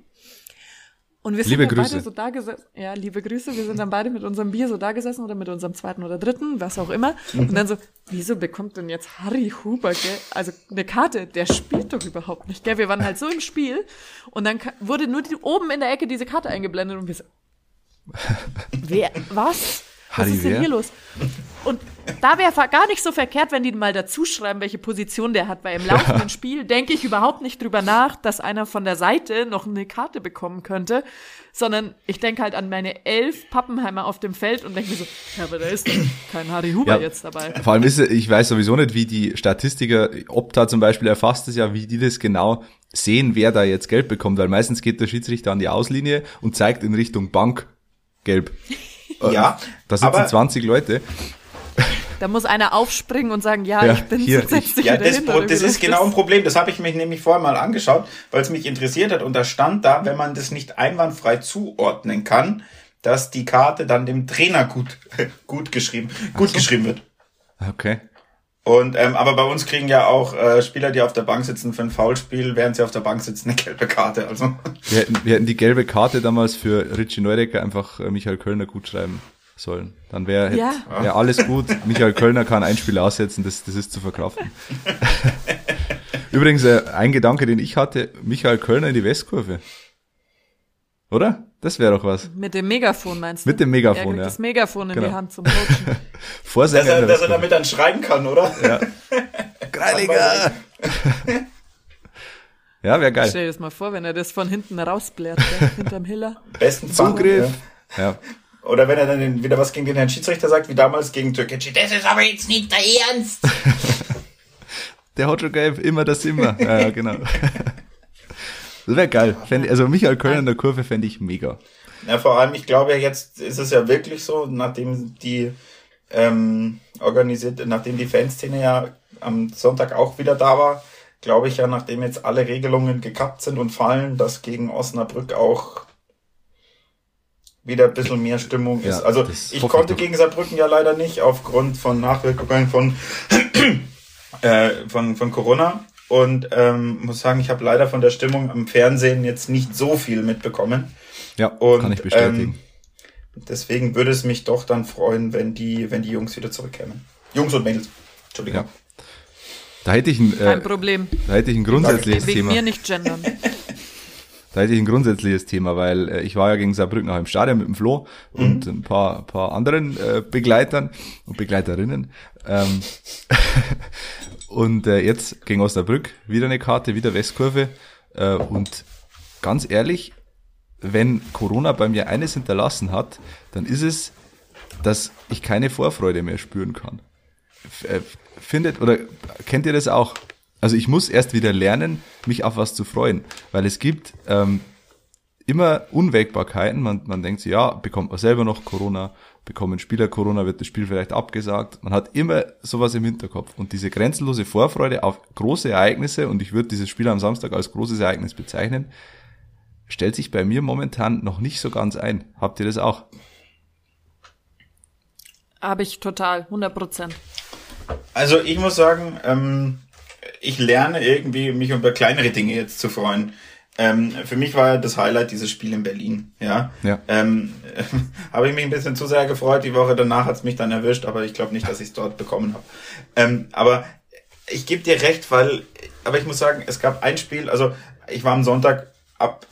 Und wir sind Liebe dann Grüße. beide so da gesessen. Ja, liebe Grüße. Wir sind dann beide mit unserem Bier so da gesessen oder mit unserem zweiten oder dritten, was auch immer. Und dann so, wieso bekommt denn jetzt Harry Huber, gell? Also eine Karte, der spielt doch überhaupt nicht, gell? Wir waren halt so im Spiel und dann wurde nur die, oben in der Ecke diese Karte eingeblendet und wir so, wer, was? Was Harry ist denn wer? hier los? Und da wäre gar nicht so verkehrt, wenn die mal dazu schreiben, welche Position der hat, weil im laufenden Spiel denke ich überhaupt nicht drüber nach, dass einer von der Seite noch eine Karte bekommen könnte, sondern ich denke halt an meine elf Pappenheimer auf dem Feld und denke mir so, ja, aber da ist doch kein Harry Huber Ja. jetzt dabei. Vor allem ist, es- ich weiß sowieso nicht, wie die Statistiker, Opta zum Beispiel erfasst es ja, wie die das genau sehen, wer da jetzt Geld bekommt, weil meistens geht der Schiedsrichter an die Auslinie und zeigt in Richtung Bank gelb. Äh, Ja, Da sitzen aber- 20 Leute. Da muss einer aufspringen und sagen, ja, Ja, ich bin hier, dich Ja, das, hin, das wie ist genau ein Problem. Das habe ich mich nämlich vorher mal angeschaut, weil es mich interessiert hat. Und da stand da, wenn man das nicht einwandfrei zuordnen kann, dass die Karte dann dem Trainer gut, gut geschrieben, gut geschrieben wird. Okay. Und ähm, aber bei uns kriegen ja auch äh, Spieler, die auf der Bank sitzen für ein Foulspiel, während sie auf der Bank sitzen, eine gelbe Karte. Also Wir hätten, wir hätten die gelbe Karte damals für Richie Neudecker einfach äh, Michael Kölner gut schreiben sollen. Dann wäre Ja. wär alles gut. Michael Kölner kann ein Spiel aussetzen, das, das ist zu verkraften. Übrigens, äh, ein Gedanke, den ich hatte, Michael Kölner in die Westkurve. Oder? Das wäre doch was. Mit dem Megafon meinst du? Mit dem Megafon, er ja. das Megafon in die Genau. Hand zum Coachen. dass Vorsänger er, dass er damit dann schreien kann, oder? Ja. Greilinger! ja, wäre geil. Stell dir das mal vor, wenn er das von hinten rausblärt, hinterm Hiller. Besten Zugriff. Ja. Oder wenn er dann den- wieder was gegen den Herrn Schiedsrichter sagt, wie damals gegen Türkgücü. Das ist aber jetzt nicht der Ernst. Der hat schon gelb, immer das immer. Ja, ja genau. Das wäre geil. Fänd, also Michael Kölner in der Kurve fände ich mega. Ja, vor allem, ich glaube, jetzt ist es ja wirklich so, nachdem die ähm, organisiert, nachdem die Fanszene ja am Sonntag auch wieder da war, glaube ich ja, nachdem jetzt alle Regelungen gekappt sind und fallen, dass gegen Osnabrück auch wieder ein bisschen mehr Stimmung Ja, ist. Also das ich konnte gegen Saarbrücken ja leider nicht aufgrund von Nachwirkungen von äh, von, von Corona und ähm, muss sagen, ich habe leider von der Stimmung am Fernsehen jetzt nicht so viel mitbekommen. Ja, Und, kann ich bestätigen. Ähm, deswegen würde es mich doch dann freuen, wenn die, wenn die Jungs wieder zurückkämen. Jungs und Mädels. Entschuldigung. Ja. Da hätte ich ein, Kein äh, Problem. da hätte ich ein grundsätzliches Wegen Thema. mir nicht gendern. Da hätte ich ein grundsätzliches Thema, weil äh, ich war ja gegen Saarbrücken auch im Stadion mit dem Flo und ein paar, paar anderen äh, Begleitern und Begleiterinnen. Ähm, und äh, jetzt gegen Osnabrück wieder eine Karte, wieder Westkurve. Äh, und ganz ehrlich, wenn Corona bei mir eines hinterlassen hat, dann ist es, dass ich keine Vorfreude mehr spüren kann. F äh, findet oder kennt ihr das auch? Also ich muss erst wieder lernen, mich auf was zu freuen, weil es gibt ähm, immer Unwägbarkeiten. Man, man denkt sich, ja, bekommt man selber noch Corona bekommen Spieler Corona, wird das Spiel vielleicht abgesagt. Man hat immer sowas im Hinterkopf. Und diese grenzenlose Vorfreude auf große Ereignisse, und ich würde dieses Spiel am Samstag als großes Ereignis bezeichnen, stellt sich bei mir momentan noch nicht so ganz ein. Habt ihr das auch? Habe ich total, 100 Prozent. Also ich muss sagen, ähm, ich lerne irgendwie, mich über kleinere Dinge jetzt zu freuen. Ähm, für mich war das Highlight dieses Spiel in Berlin. Ja. Ja. Ähm, habe ich mich ein bisschen zu sehr gefreut. Die Woche danach hat's mich dann erwischt, aber ich glaube nicht, dass ich es dort bekommen habe. Ähm, aber ich gebe dir recht, weil, aber ich muss sagen, es gab ein Spiel, also ich war am Sonntag ab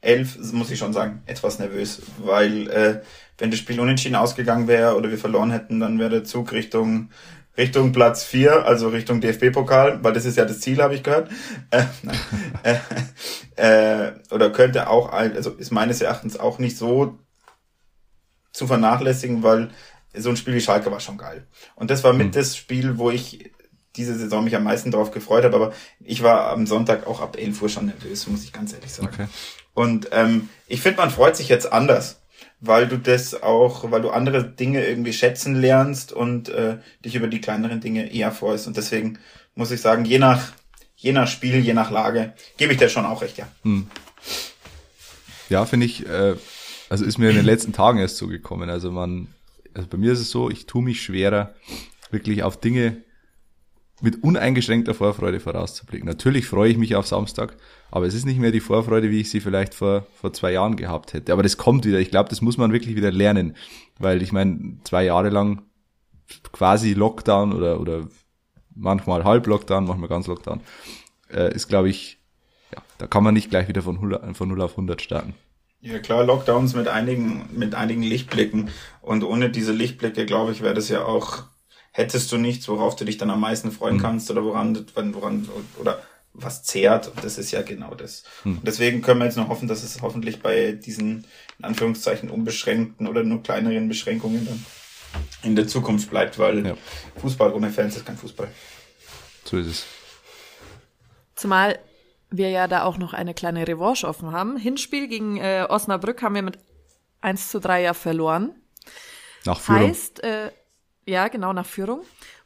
elf, muss ich schon sagen, etwas nervös, weil äh, wenn das Spiel unentschieden ausgegangen wäre oder wir verloren hätten, dann wäre der Zug Richtung Richtung Platz vier, also Richtung DFB-Pokal, weil das ist ja das Ziel, habe ich gehört. Äh, äh, äh, oder könnte auch, also ist meines Erachtens auch nicht so zu vernachlässigen, weil so ein Spiel wie Schalke war schon geil. Und das war mit mhm. das Spiel, wo ich diese Saison mich am meisten darauf gefreut habe, aber ich war am Sonntag auch ab 11 Uhr schon nervös, muss ich ganz ehrlich sagen. Okay. Und ähm, ich finde, man freut sich jetzt anders weil du das auch, weil du andere Dinge irgendwie schätzen lernst und äh, dich über die kleineren Dinge eher freust. Und deswegen muss ich sagen, je nach, je nach Spiel, je nach Lage, gebe ich dir schon auch recht, ja. Hm. Ja, finde ich, äh, also ist mir in den letzten Tagen erst so gekommen. Also man, also bei mir ist es so, ich tue mich schwerer, wirklich auf Dinge mit uneingeschränkter Vorfreude vorauszublicken. Natürlich freue ich mich auf Samstag, aber es ist nicht mehr die Vorfreude, wie ich sie vielleicht vor, vor zwei Jahren gehabt hätte. Aber das kommt wieder. Ich glaube, das muss man wirklich wieder lernen. Weil ich meine, zwei Jahre lang quasi Lockdown oder, oder manchmal halb Lockdown, manchmal ganz Lockdown, äh, ist, glaube ich, ja, da kann man nicht gleich wieder von 0, von 0 auf 100 starten. Ja klar, Lockdowns mit einigen, mit einigen Lichtblicken. Und ohne diese Lichtblicke, glaube ich, wäre das ja auch, hättest du nichts, worauf du dich dann am meisten freuen mhm. kannst oder woran, woran, oder was zehrt. Und das ist ja genau das. Hm. Und deswegen können wir jetzt noch hoffen, dass es hoffentlich bei diesen, in Anführungszeichen, unbeschränkten oder nur kleineren Beschränkungen dann in der Zukunft bleibt, weil ja. Fußball ohne Fans ist kein Fußball. So ist es. Zumal wir ja da auch noch eine kleine Revanche offen haben. Hinspiel gegen äh, Osnabrück haben wir mit 1 zu 3 ja verloren. Nach Führung. Heißt, äh, ja, genau, nach Führung.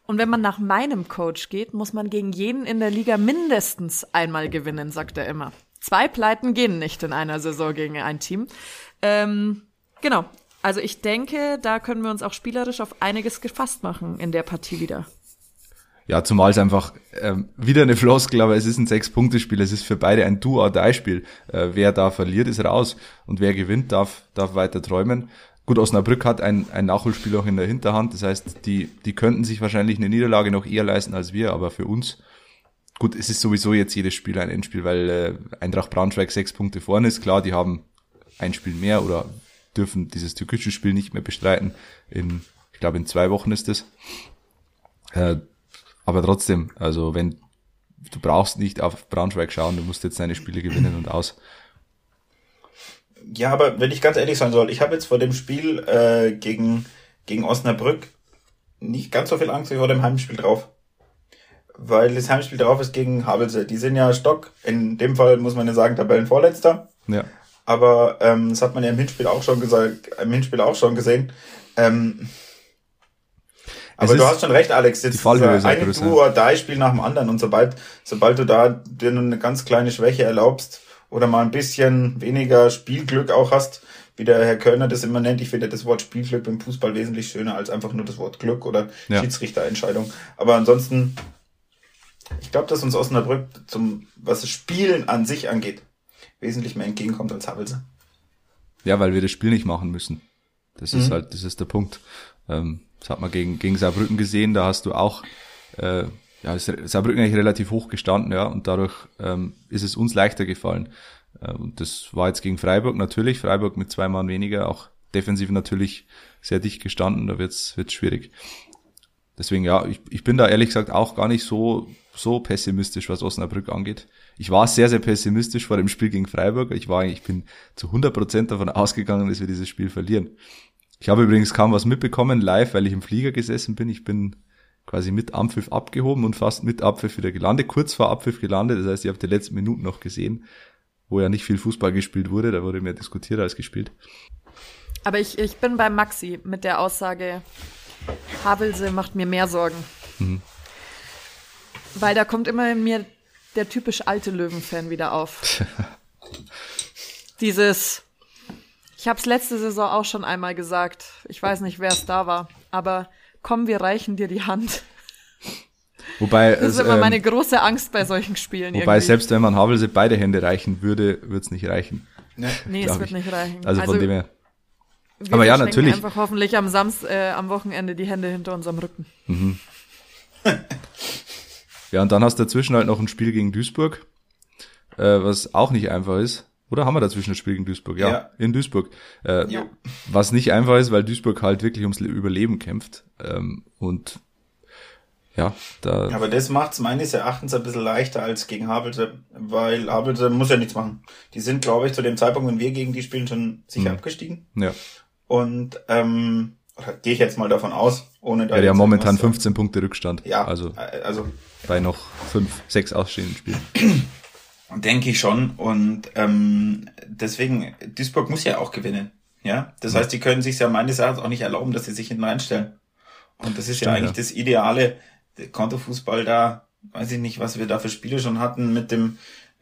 Und wenn man nach meinem Coach geht, muss man gegen jeden in der Liga mindestens einmal gewinnen, sagt er immer. Zwei Pleiten gehen nicht in einer Saison gegen ein Team. Ähm, genau. Also ich denke, da können wir uns auch spielerisch auf einiges gefasst machen in der Partie wieder. Ja, zumal es einfach ähm, wieder eine Floskel, aber es ist ein Sechs-Punkte-Spiel. Es ist für beide ein Do-or-Die-Spiel. Äh, wer da verliert, ist raus. Und wer gewinnt, darf, darf weiter träumen. Gut, Osnabrück hat ein, ein Nachholspiel auch in der Hinterhand. Das heißt, die, die könnten sich wahrscheinlich eine Niederlage noch eher leisten als wir, aber für uns, gut, es ist sowieso jetzt jedes Spiel ein Endspiel, weil äh, Eintracht Braunschweig sechs Punkte vorne ist. Klar, die haben ein Spiel mehr oder dürfen dieses türkische Spiel nicht mehr bestreiten. In, ich glaube, in zwei Wochen ist es. Äh, aber trotzdem, also wenn du brauchst nicht auf Braunschweig schauen, du musst jetzt deine Spiele gewinnen und aus. Ja, aber wenn ich ganz ehrlich sein soll, ich habe jetzt vor dem Spiel äh, gegen, gegen Osnabrück nicht ganz so viel Angst wie vor dem Heimspiel drauf. Weil das Heimspiel drauf ist gegen Havelse. Die sind ja Stock. In dem Fall muss man ja sagen, Tabellenvorletzter. Ja. Aber ähm, das hat man ja im Hinspiel auch schon gesagt, im Hinspiel auch schon gesehen. Ähm, aber du hast schon recht, Alex. Jetzt die ist ein Duo oder Spiel nach dem anderen und sobald, sobald du da dir nur eine ganz kleine Schwäche erlaubst, oder mal ein bisschen weniger Spielglück auch hast, wie der Herr Kölner das immer nennt. Ich finde das Wort Spielglück im Fußball wesentlich schöner als einfach nur das Wort Glück oder ja. Schiedsrichterentscheidung. Aber ansonsten, ich glaube, dass uns Osnabrück zum, was das Spielen an sich angeht, wesentlich mehr entgegenkommt als Havelse. Ja, weil wir das Spiel nicht machen müssen. Das mhm. ist halt, das ist der Punkt. Ähm, das hat man gegen, gegen Saarbrücken gesehen, da hast du auch äh, ja, ist Saarbrücken eigentlich relativ hoch gestanden, ja, und dadurch ähm, ist es uns leichter gefallen. Äh, und das war jetzt gegen Freiburg natürlich, Freiburg mit zwei Mann weniger, auch defensiv natürlich sehr dicht gestanden, da wird's wird's schwierig. Deswegen ja, ich, ich bin da ehrlich gesagt auch gar nicht so so pessimistisch, was Osnabrück angeht. Ich war sehr, sehr pessimistisch vor dem Spiel gegen Freiburg. Ich war, ich bin zu 100 Prozent davon ausgegangen, dass wir dieses Spiel verlieren. Ich habe übrigens kaum was mitbekommen live, weil ich im Flieger gesessen bin. Ich bin quasi mit Abpfiff abgehoben und fast mit Abpfiff wieder gelandet, kurz vor Abpfiff gelandet. Das heißt, ich habe die letzten Minuten noch gesehen, wo ja nicht viel Fußball gespielt wurde. Da wurde mehr diskutiert als gespielt. Aber ich, ich bin bei Maxi mit der Aussage, Havelse macht mir mehr Sorgen. Mhm. Weil da kommt immer in mir der typisch alte Löwen-Fan wieder auf. Dieses, ich habe es letzte Saison auch schon einmal gesagt. Ich weiß nicht, wer es da war, aber komm, wir reichen dir die Hand. Wobei das ist es, immer ähm, meine große Angst bei solchen Spielen. Wobei irgendwie. selbst wenn man Havelse beide Hände reichen würde, wird's nicht reichen. Ne? nee, es wird ich. nicht reichen. Also von dem her. wir aber ja, natürlich. Einfach hoffentlich am Samst, äh, am Wochenende die Hände hinter unserem Rücken. Ja, und dann hast du dazwischen halt noch ein Spiel gegen Duisburg, äh, was auch nicht einfach ist. Oder haben wir dazwischen ein Spiel gegen Duisburg? Ja, Ja. in Duisburg. Äh, Ja. Was nicht einfach ist, weil Duisburg halt wirklich ums Le- Überleben kämpft. Ähm, und ja, da Aber das macht's meines Erachtens ein bisschen leichter als gegen Havelse, weil Havelse muss ja nichts machen. Die sind, glaube ich, zu dem Zeitpunkt, wenn wir gegen die spielen, schon sicher Mhm. abgestiegen. ja. Und ähm, gehe ich jetzt mal davon aus, ohne da Ja, jetzt momentan irgendwas- 15 Punkte Rückstand. Ja, Also äh, also bei noch fünf, sechs ausstehenden Spielen. Denke ich schon. Und ähm, deswegen, Duisburg muss ja auch gewinnen. Ja, das heißt, die können sich ja meines Erachtens auch nicht erlauben, dass sie sich hinten reinstellen. Und das ist ja Stimmt, eigentlich ja. das ideale der Kontofußball da. Weiß ich nicht, was wir da für Spiele schon hatten mit dem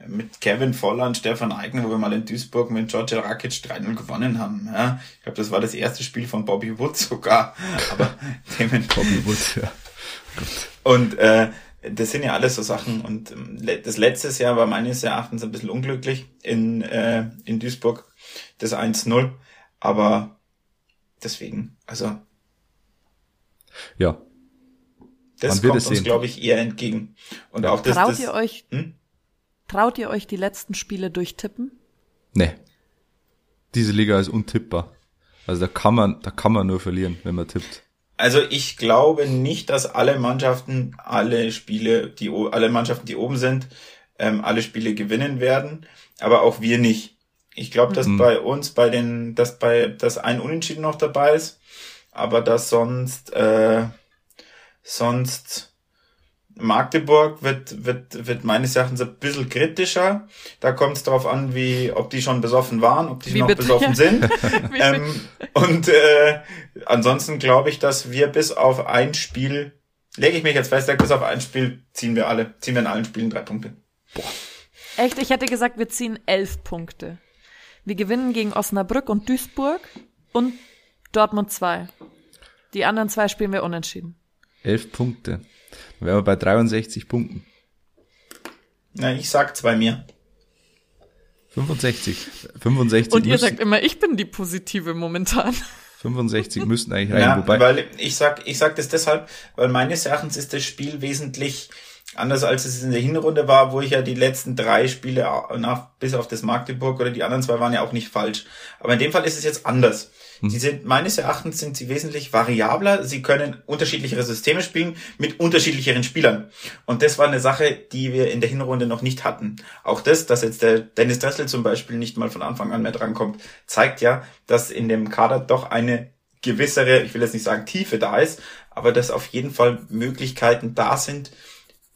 mit Kevin Volland, Stefan Eigner, wo wir mal in Duisburg mit Georgia Rakic 3-0 gewonnen haben. Ja, ich glaube, das war das erste Spiel von Bobby Wood sogar. Aber Bobby Wood, ja. und äh, das sind ja alles so Sachen. Und ähm, das letzte Jahr war meines Erachtens ein bisschen unglücklich in, äh, in Duisburg, das 1-0. Aber deswegen, also Ja, das kommt es uns, glaube ich, eher entgegen. Und auch das, traut das ihr euch, Hm? traut ihr euch die letzten Spiele durchtippen? ne. Diese Liga ist untippbar. Also da kann man, da kann man nur verlieren, wenn man tippt. Also ich glaube nicht, dass alle Mannschaften alle Spiele, die alle Mannschaften, die oben sind, ähm, alle Spiele gewinnen werden, aber auch wir nicht. Ich glaube, dass Mhm. bei uns, bei den, dass bei, dass ein Unentschieden noch dabei ist, aber dass sonst, äh, sonst Magdeburg wird, wird, wird meines Erachtens ein bisschen kritischer. Da kommt es darauf an, wie, ob die schon besoffen waren, ob die Wie noch bitte? besoffen sind. Ähm, und äh, ansonsten glaube ich, dass wir bis auf ein Spiel, lege ich mich jetzt fest, bis auf ein Spiel ziehen wir alle, ziehen wir in allen Spielen drei Punkte. Echt, ich hätte gesagt, wir ziehen elf Punkte. Wir gewinnen gegen Osnabrück und Duisburg und Dortmund 2. Die anderen zwei spielen wir unentschieden. Elf Punkte. Dann wären wir bei 63 Punkten. Na, ich sag zwei mehr. 65. 65 Und ihr müssten, sagt immer, ich bin die Positive momentan. 65 müssten eigentlich rein. Ja, Wobei, weil ich sag, ich sag das deshalb, weil meines Erachtens ist das Spiel wesentlich anders als es in der Hinrunde war, wo ich ja die letzten drei Spiele nach, bis auf das Magdeburg oder die anderen zwei waren ja auch nicht falsch. Aber in dem Fall ist es jetzt anders. Sie sind, meines Erachtens sind sie wesentlich variabler. Sie können unterschiedlichere Systeme spielen mit unterschiedlicheren Spielern. Und das war eine Sache, die wir in der Hinrunde noch nicht hatten. Auch das, dass jetzt der Dennis Dressel zum Beispiel nicht mal von Anfang an mehr drankommt, zeigt ja, dass in dem Kader doch eine gewissere, ich will jetzt nicht sagen Tiefe da ist, aber dass auf jeden Fall Möglichkeiten da sind,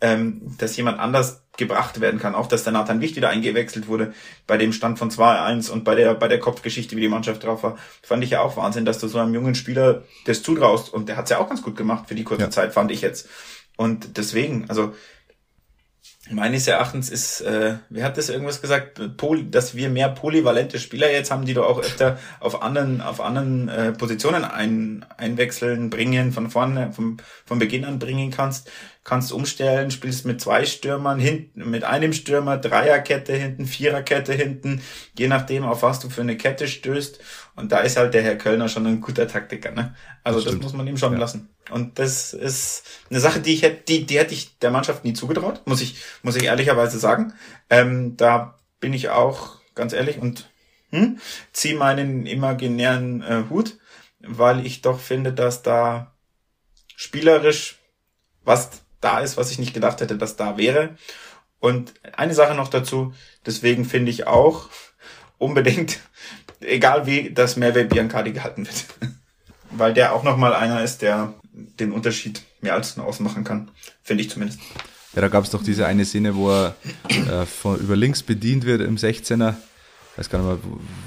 ähm, dass jemand anders gebracht werden kann. Auch dass der Nathan Wicht wieder eingewechselt wurde bei dem Stand von 2-1 und bei der, bei der Kopfgeschichte, wie die Mannschaft drauf war, fand ich ja auch Wahnsinn, dass du so einem jungen Spieler das zutraust. Und der hat's ja auch ganz gut gemacht für die kurze Ja. Zeit, fand ich jetzt. Und deswegen, also meines Erachtens ist, äh, wer hat das irgendwas gesagt, Poly, dass wir mehr polyvalente Spieler jetzt haben, die du auch öfter auf anderen, auf anderen äh, Positionen ein, einwechseln, bringen, von vorne, vom, von Beginn an bringen kannst, kannst umstellen, spielst mit zwei Stürmern, hinten, mit einem Stürmer, Dreierkette hinten, Viererkette hinten, je nachdem, auf was du für eine Kette stößt. Und da ist halt der Herr Kölner schon ein guter Taktiker, ne? Also Das das, muss man ihm schon Ja. lassen. Und das ist eine Sache, die ich hätte, die, die hätte ich der Mannschaft nie zugetraut, muss ich, muss ich ehrlicherweise sagen. Ähm, da bin ich auch ganz ehrlich und hm, ziehe meinen imaginären äh, Hut, weil ich doch finde, dass da spielerisch was da ist, was ich nicht gedacht hätte, dass da wäre. Und eine Sache noch dazu, deswegen finde ich auch unbedingt, egal wie, dass Merve Biancardi gehalten wird. Weil der auch nochmal einer ist, der den Unterschied mehr als nur ausmachen kann. Finde ich zumindest. ja, da gab es doch diese eine Szene, wo er äh, von, über links bedient wird im 16er. Ich weiß gar nicht mehr,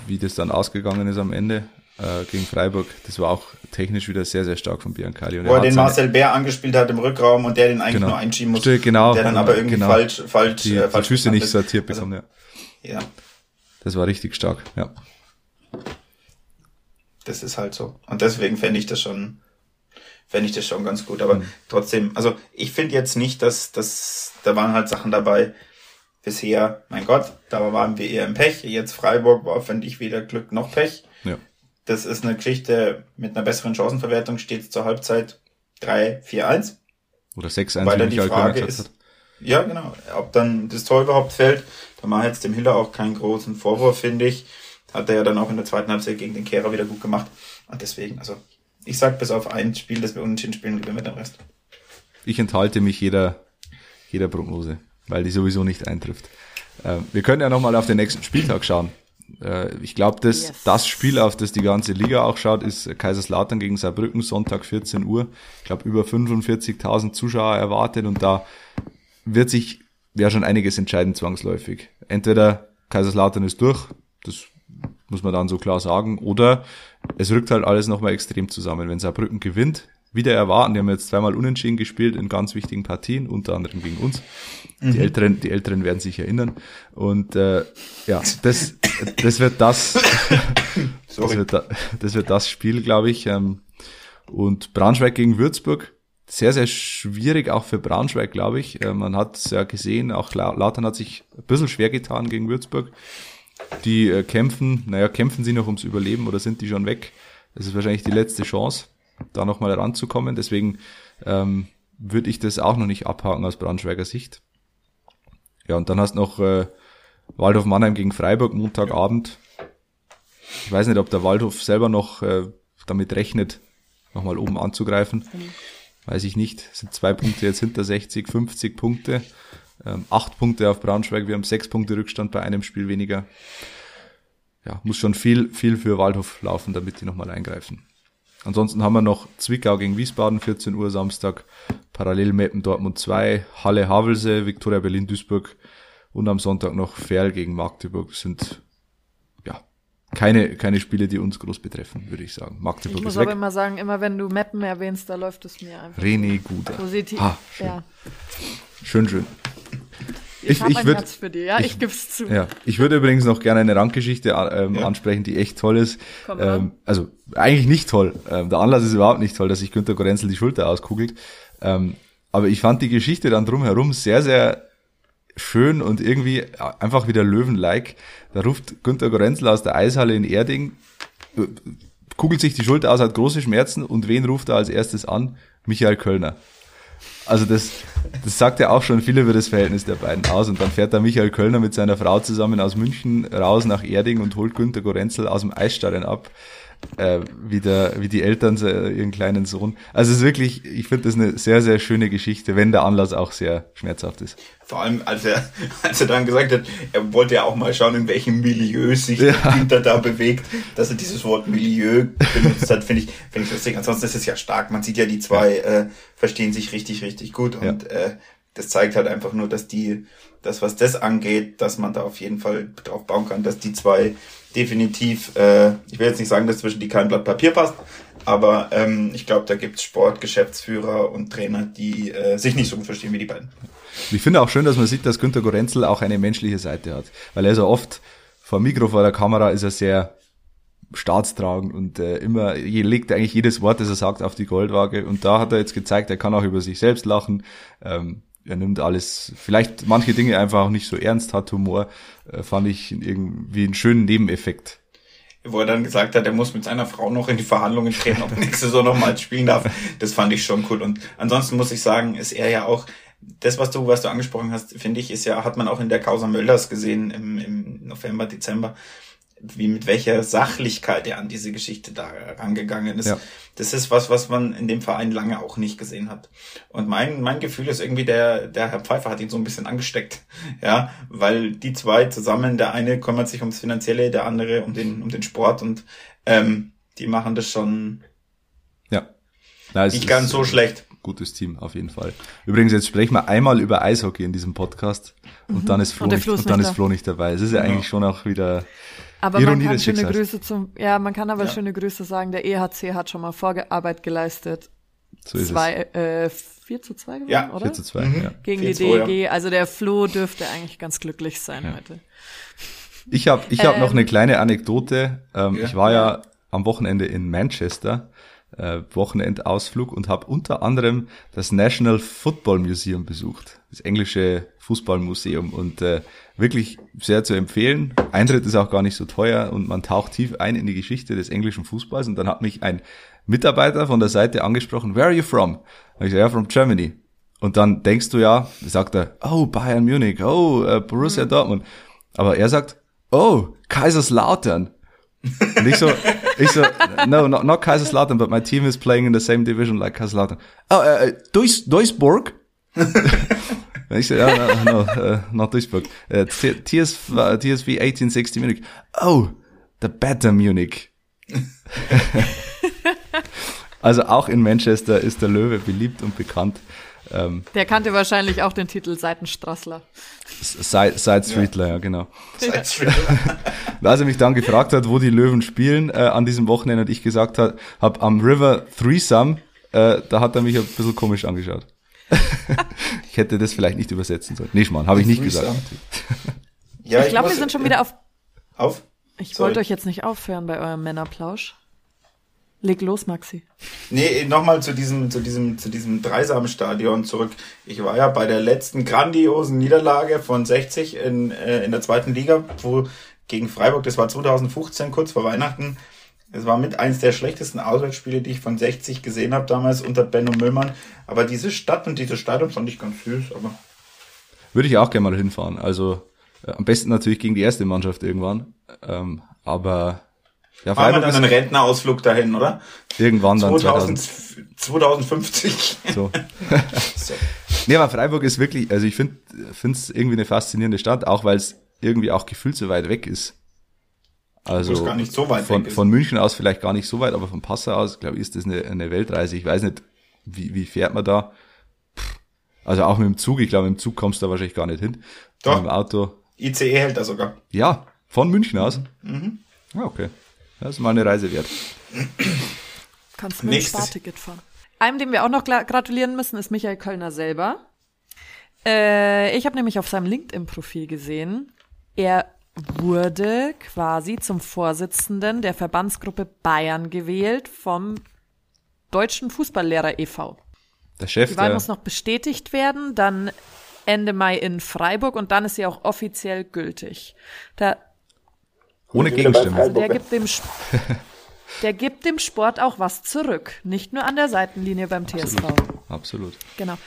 wie das dann ausgegangen ist am Ende. äh, gegen Freiburg. Das war auch technisch wieder sehr, sehr stark von Biancali. Und Wo er, hat den Marcel Bär angespielt hat im Rückraum und der den eigentlich Genau. nur einschieben muss. Stimmt, genau. Der dann aber irgendwie Genau. falsch, falsch, die, äh, die falsch Füße nicht sortiert bekommen, ja. Also, ja, Das war richtig stark, ja. Das ist halt so. Und deswegen fände ich das schon, fände ich das schon ganz gut. Aber Mhm. trotzdem, also ich finde jetzt nicht, dass, dass, da waren halt Sachen dabei, bisher, mein Gott, da waren wir eher im Pech. Jetzt Freiburg war, finde ich, weder Glück noch Pech. ja. Das ist eine Geschichte mit einer besseren Chancenverwertung, steht zur Halbzeit 3-4-1. Oder 6-1, Weil dann die Frage ist, hat. ja genau, ob dann das Tor überhaupt fällt, da mache ich jetzt dem Hiller auch keinen großen Vorwurf, finde ich. Hat er ja dann auch in der zweiten Halbzeit gegen den Kehrer wieder gut gemacht. Und deswegen, also ich sag bis auf ein Spiel, das wir unentschieden spielen, gewinnen wir den Rest. Ich enthalte mich jeder, jeder Prognose, weil die sowieso nicht eintrifft. Äh, wir können ja nochmal auf den nächsten Spieltag schauen. Äh, ich glaube, das, Yes. das Spiel, auf das die ganze Liga auch schaut, ist Kaiserslautern gegen Saarbrücken, Sonntag 14 Uhr. Ich glaube, über 45.000 Zuschauer erwartet und da wird sich ja schon einiges entscheiden zwangsläufig. Entweder Kaiserslautern ist durch, das muss man dann so klar sagen, oder es rückt halt alles nochmal extrem zusammen. Wenn Saarbrücken gewinnt, wieder erwarten, die haben jetzt zweimal unentschieden gespielt in ganz wichtigen Partien, unter anderem gegen uns. Die Älteren, die Älteren werden sich erinnern. Und äh, ja, das, das wird das, das wird, da, das wird das Spiel, glaube ich. Ähm, und Braunschweig gegen Würzburg, sehr, sehr schwierig auch für Braunschweig, glaube ich. Äh, man hat es ja gesehen, auch La- Lautern hat sich ein bisschen schwer getan gegen Würzburg. Die äh, kämpfen, naja, kämpfen sie noch ums Überleben oder sind die schon weg? Das ist wahrscheinlich die letzte Chance, da nochmal ranzukommen. Deswegen ähm, würde ich das auch noch nicht abhaken aus Braunschweiger Sicht. Ja, und dann hast noch äh, Waldhof Mannheim gegen Freiburg Montagabend. Ich weiß nicht, ob der Waldhof selber noch äh, damit rechnet, nochmal oben anzugreifen. Weiß ich nicht. Es sind zwei Punkte jetzt hinter 60, 50 Punkte. Ähm, acht Punkte auf Braunschweig. Wir haben sechs Punkte Rückstand bei einem Spiel weniger. Ja, muss schon viel, viel für Waldhof laufen, damit die nochmal eingreifen. Ansonsten haben wir noch Zwickau gegen Wiesbaden, 14 Uhr Samstag. Parallel Meppen Dortmund 2, Halle Havelse, Viktoria Berlin Duisburg und am Sonntag noch Ferl gegen Magdeburg. Das sind ja keine, keine Spiele, die uns groß betreffen, würde ich sagen. Ich Magdeburg muss ist aber weg. immer sagen, immer wenn du Mappen erwähnst, da läuft es mir einfach René Guder. positiv. Ah, schön. ja. Schön, schön. Ich, Ich- habe ich ein würd- Herz für dich, ja, ich, ich- geb's zu. Ja, ich würde übrigens noch gerne eine Randgeschichte ähm, Ja. ansprechen, die echt toll ist. Komm. Ähm, also eigentlich nicht toll. Ähm, der Anlass ist überhaupt nicht toll, dass sich Günter Gorenzel die Schulter auskugelt. Ähm, aber ich fand die Geschichte dann drumherum sehr, sehr schön und irgendwie einfach wieder Löwen-like. Da ruft Günter Gorenzel aus der Eishalle in Erding, äh, kugelt sich die Schulter aus, hat große Schmerzen und wen ruft er als erstes an? Michael Kölner. Also das, das sagt ja auch schon viel über das Verhältnis der beiden aus. Und dann fährt da Michael Kölner mit seiner Frau zusammen aus München raus nach Erding und holt Günter Gorenzel aus dem Eisstadion ab, äh, wie, der, wie die Eltern se- ihren kleinen Sohn. Also es ist wirklich, ich finde das eine sehr, sehr schöne Geschichte, wenn der Anlass auch sehr schmerzhaft ist. Vor allem, als er, als er dann gesagt hat, er wollte ja auch mal schauen, in welchem Milieu sich Ja. Günther da bewegt, dass er dieses Wort Milieu benutzt hat, finde ich, finde ich lustig. Ansonsten ist es ja stark. Man sieht ja, die zwei äh, verstehen sich richtig, richtig gut und äh, das zeigt halt einfach nur, dass die, das was das angeht, dass man da auf jeden Fall drauf bauen kann, dass die zwei definitiv, äh, ich will jetzt nicht sagen, dass zwischen die kein Blatt Papier passt, aber ähm, ich glaube, da gibt's Sportgeschäftsführer und Trainer, die äh, sich nicht so gut verstehen wie die beiden. Ich finde auch schön, dass man sieht, dass Günter Gorenzel auch eine menschliche Seite hat. Weil er so oft vor Mikro, vor der Kamera ist er sehr staatstragend und äh, immer je, legt eigentlich jedes Wort, das er sagt, auf die Goldwaage. Und da hat er jetzt gezeigt, er kann auch über sich selbst lachen. Ähm, er nimmt alles, vielleicht manche Dinge einfach auch nicht so ernst, hat Humor, äh, fand ich irgendwie einen schönen Nebeneffekt. wo er dann gesagt hat, er muss mit seiner Frau noch in die Verhandlungen treten, ob er nächste Saison nochmal spielen darf. Das fand ich schon cool. Und ansonsten muss ich sagen, ist er ja auch, das, was du, was du angesprochen hast, finde ich, ist ja, hat man auch in der Causa Möllers gesehen im, im November, Dezember, wie mit welcher Sachlichkeit er an diese Geschichte da rangegangen ist. Ja. Das ist was, was man in dem Verein lange auch nicht gesehen hat. Und mein, mein Gefühl ist irgendwie, der, der Herr Pfeiffer hat ihn so ein bisschen angesteckt. Ja, weil die zwei zusammen, der eine kümmert sich ums Finanzielle, der andere um den, um den Sport und, ähm, die machen das schon Ja. Na, nicht ganz so schlecht. gutes Team, auf jeden Fall. Übrigens, jetzt sprechen wir einmal über Eishockey in diesem Podcast und dann ist Flo, Und nicht, und dann ist. Flo nicht dabei. Es ist ja eigentlich schon auch wieder Aber Ironie man kann des schöne Schicksals. Grüße zum, ja, man kann aber schöne Grüße sagen. Der EHC hat schon mal Vorarbeit geleistet. so ist Zwei, äh, 4 zu 2 gewonnen, Ja, es. oder? 4 zu 2, Mhm. ja. Gegen die 4-2, ja. DEG. Also der Flo dürfte eigentlich ganz glücklich sein heute. Ich habe ich hab noch Ähm. eine kleine Anekdote. Ähm, Ja. Ich war ja am Wochenende in Manchester, äh, Wochenendausflug und habe unter anderem das National Football Museum besucht, das englische Fußballmuseum und äh, wirklich sehr zu empfehlen. Eintritt ist auch gar nicht so teuer und man taucht tief ein in die Geschichte des englischen Fußballs und dann hat mich ein Mitarbeiter von der Seite angesprochen, where are you from? Und ich so, ja, from Germany. Und dann denkst du ja, sagt er, oh, Bayern Munich, oh, äh, Borussia Dortmund. Aber er sagt, oh, Kaiserslautern. Und ich so, ich so, no, not, not Kaiserslautern, but my team is playing in the same division like Kaiserslautern. Oh, äh, Duis, Duisburg? So, ja, no, no uh, not Duisburg. Uh, TSV, TSV 1860 Munich. Oh, the better Munich. also auch in Manchester ist der Löwe beliebt und bekannt. Ähm, Der kannte wahrscheinlich auch den Titel Seitenstrassler. Side, Side Streetler, ja, genau. Side Street. Und als er mich dann gefragt hat, wo die Löwen spielen äh, an diesem Wochenende und ich gesagt habe, hab am River Threesome, äh, da hat er mich ein bisschen komisch angeschaut. ich hätte das vielleicht nicht übersetzen sollen. Nee, Schmarrn, habe ich nicht gesagt. Ja, Ich glaube, wir sind schon wieder auf. Auf? Ich wollte euch jetzt nicht aufhören bei eurem Männerplausch. Leg los, Maxi. Nee, nochmal zu diesem, zu diesem, zu diesem Dreisamstadion zurück. Ich war ja bei der letzten grandiosen Niederlage von 60 in, äh, in der zweiten Liga, wo gegen Freiburg, das war 2015, kurz vor Weihnachten. Es war mit eins der schlechtesten Auswärtsspiele, die ich von 60 gesehen habe damals unter Benno Müllmann. Aber diese Stadt und dieses Stadion fand ich ganz süß, aber Würde ich auch gerne mal hinfahren. Also äh, am besten natürlich gegen die erste Mannschaft irgendwann. Ähm, aber ja, machen wir Freiburg dann ist einen Rentnerausflug dahin, oder? irgendwann dann 2000, 2000. 2050. So. So. Nee, aber Freiburg ist wirklich, also ich finde es irgendwie eine faszinierende Stadt, auch weil es irgendwie auch gefühlt so weit weg ist. Also gar nicht so weit von, von München aus vielleicht gar nicht so weit, aber von Passau aus, glaube ich, ist das eine, eine Weltreise. Ich weiß nicht, wie, wie fährt man da? Also auch mit dem Zug, ich glaube, mit dem Zug kommst du da wahrscheinlich gar nicht hin. Doch. Mit dem Auto. ICE hält da sogar. Ja, von München aus. Ja, okay. Das ist mal eine Reise wert. Kannst mit dem Sparticket fahren. Einem, dem wir auch noch gra- gratulieren müssen, ist Michael Kölner selber. Äh, ich habe nämlich auf seinem LinkedIn-Profil gesehen, er wurde quasi zum Vorsitzenden der Verbandsgruppe Bayern gewählt vom Deutschen Fußballlehrer e.V. Der Chef, Die Wahl der, muss noch bestätigt werden, dann Ende Mai in Freiburg und dann ist sie auch offiziell gültig. Da, ohne Gegenstimme. also der gibt dem Sp- der gibt dem Sport auch was zurück, nicht nur an der Seitenlinie beim TSV. Absolut. Genau.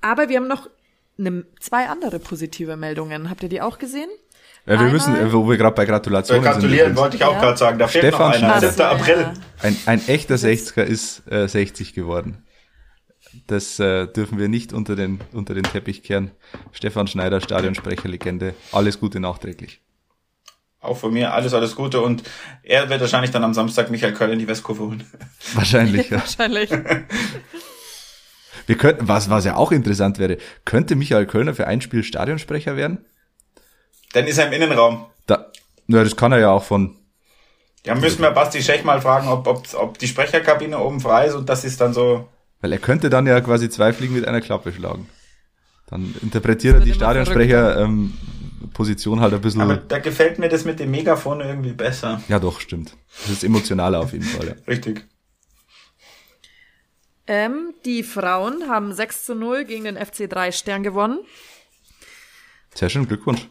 Aber wir haben noch ne, zwei andere positive Meldungen. Habt ihr die auch gesehen? Ja, wir Einmal- müssen, äh, wo wir gerade bei Gratulationen gratulieren, sind. übrigens. wollte ich auch Ja. gerade sagen. Da fehlt Stefan noch einer. Schneider. 7. April. Ein, ein echter 60er ist äh, 60 geworden. Das äh, dürfen wir nicht unter den, unter den Teppich kehren. Stefan Schneider, Stadionsprecher, Legende. Alles Gute nachträglich. Auch von mir alles, alles Gute. Und er wird wahrscheinlich dann am Samstag Michael Köln in die Westkurve holen. Wahrscheinlich, ja. Wahrscheinlich. Wir könnten, was, was ja auch interessant wäre, könnte Michael Kölner für ein Spiel Stadionsprecher werden? Dann ist er im Innenraum. Da, na, das kann er ja auch von, Ja, müssen wir Basti Schech mal fragen, ob, ob, ob die Sprecherkabine oben frei ist und das ist dann so. weil er könnte dann ja quasi zwei Fliegen mit einer Klappe schlagen. Dann interpretiert er die immer Stadionsprecher ähm, Position halt ein bisschen. Aber da gefällt mir das mit dem Megafon irgendwie besser. ja, doch, stimmt. Das ist emotionaler auf jeden Fall. Ja. Richtig. ähm, die Frauen haben 6 zu 0 gegen den FC 3 Stern gewonnen. Sehr schön, Glückwunsch.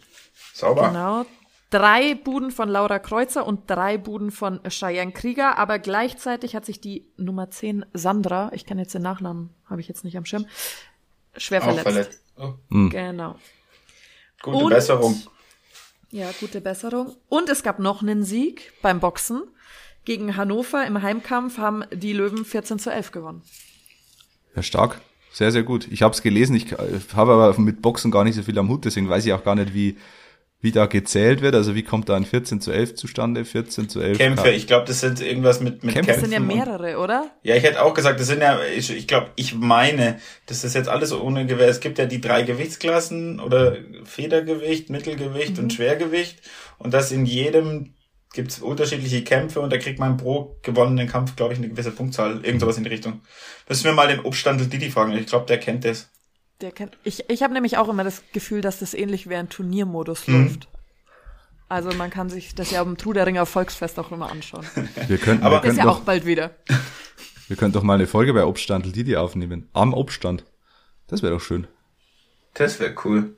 Sauber. Genau. Drei Buden von Laura Kreuzer und drei Buden von Cheyenne Krieger, aber gleichzeitig hat sich die Nummer 10 Sandra, ich kenne jetzt den Nachnamen, habe ich jetzt nicht am Schirm, schwer Auch verletzt. verletzt. Oh, Genau. gute Und- Besserung. Ja, gute Besserung. Und es gab noch einen Sieg beim Boxen. Gegen Hannover im Heimkampf haben die Löwen 14 zu 11 gewonnen. Ja, stark. Sehr, sehr gut. Ich habe es gelesen, ich äh, habe aber mit Boxen gar nicht so viel am Hut, deswegen weiß ich auch gar nicht, wie, wie da gezählt wird, also wie kommt da ein 14 zu 11 zustande, 14 zu 11. Kämpfe, ich glaube, das sind irgendwas mit, mit Kämpfe Das Kämpfen. sind ja mehrere, oder? Ja, ich hätte auch gesagt, das sind ja, ich, ich glaube, ich meine, das ist jetzt alles ohne Gewehr. Es gibt ja die drei Gewichtsklassen oder Federgewicht, Mittelgewicht und Schwergewicht. Und das in jedem gibt's unterschiedliche Kämpfe und da kriegt man pro gewonnenen Kampf, glaube ich, eine gewisse Punktzahl. Irgend sowas in die Richtung. Müssen wir mal den Obstandel Didi fragen. Ich glaube, der kennt das. Der kennt, ich ich habe nämlich auch immer das Gefühl, dass das ähnlich wie ein Turniermodus Mhm. läuft. Also man kann sich das ja am Truderinger Volksfest auch immer anschauen. Wir könnten, Aber wir Das ist ja auch doch, bald wieder. wir könnten doch mal eine Folge bei Obstandel Didi aufnehmen. Am Obstand. Das wäre doch schön. Das wäre cool.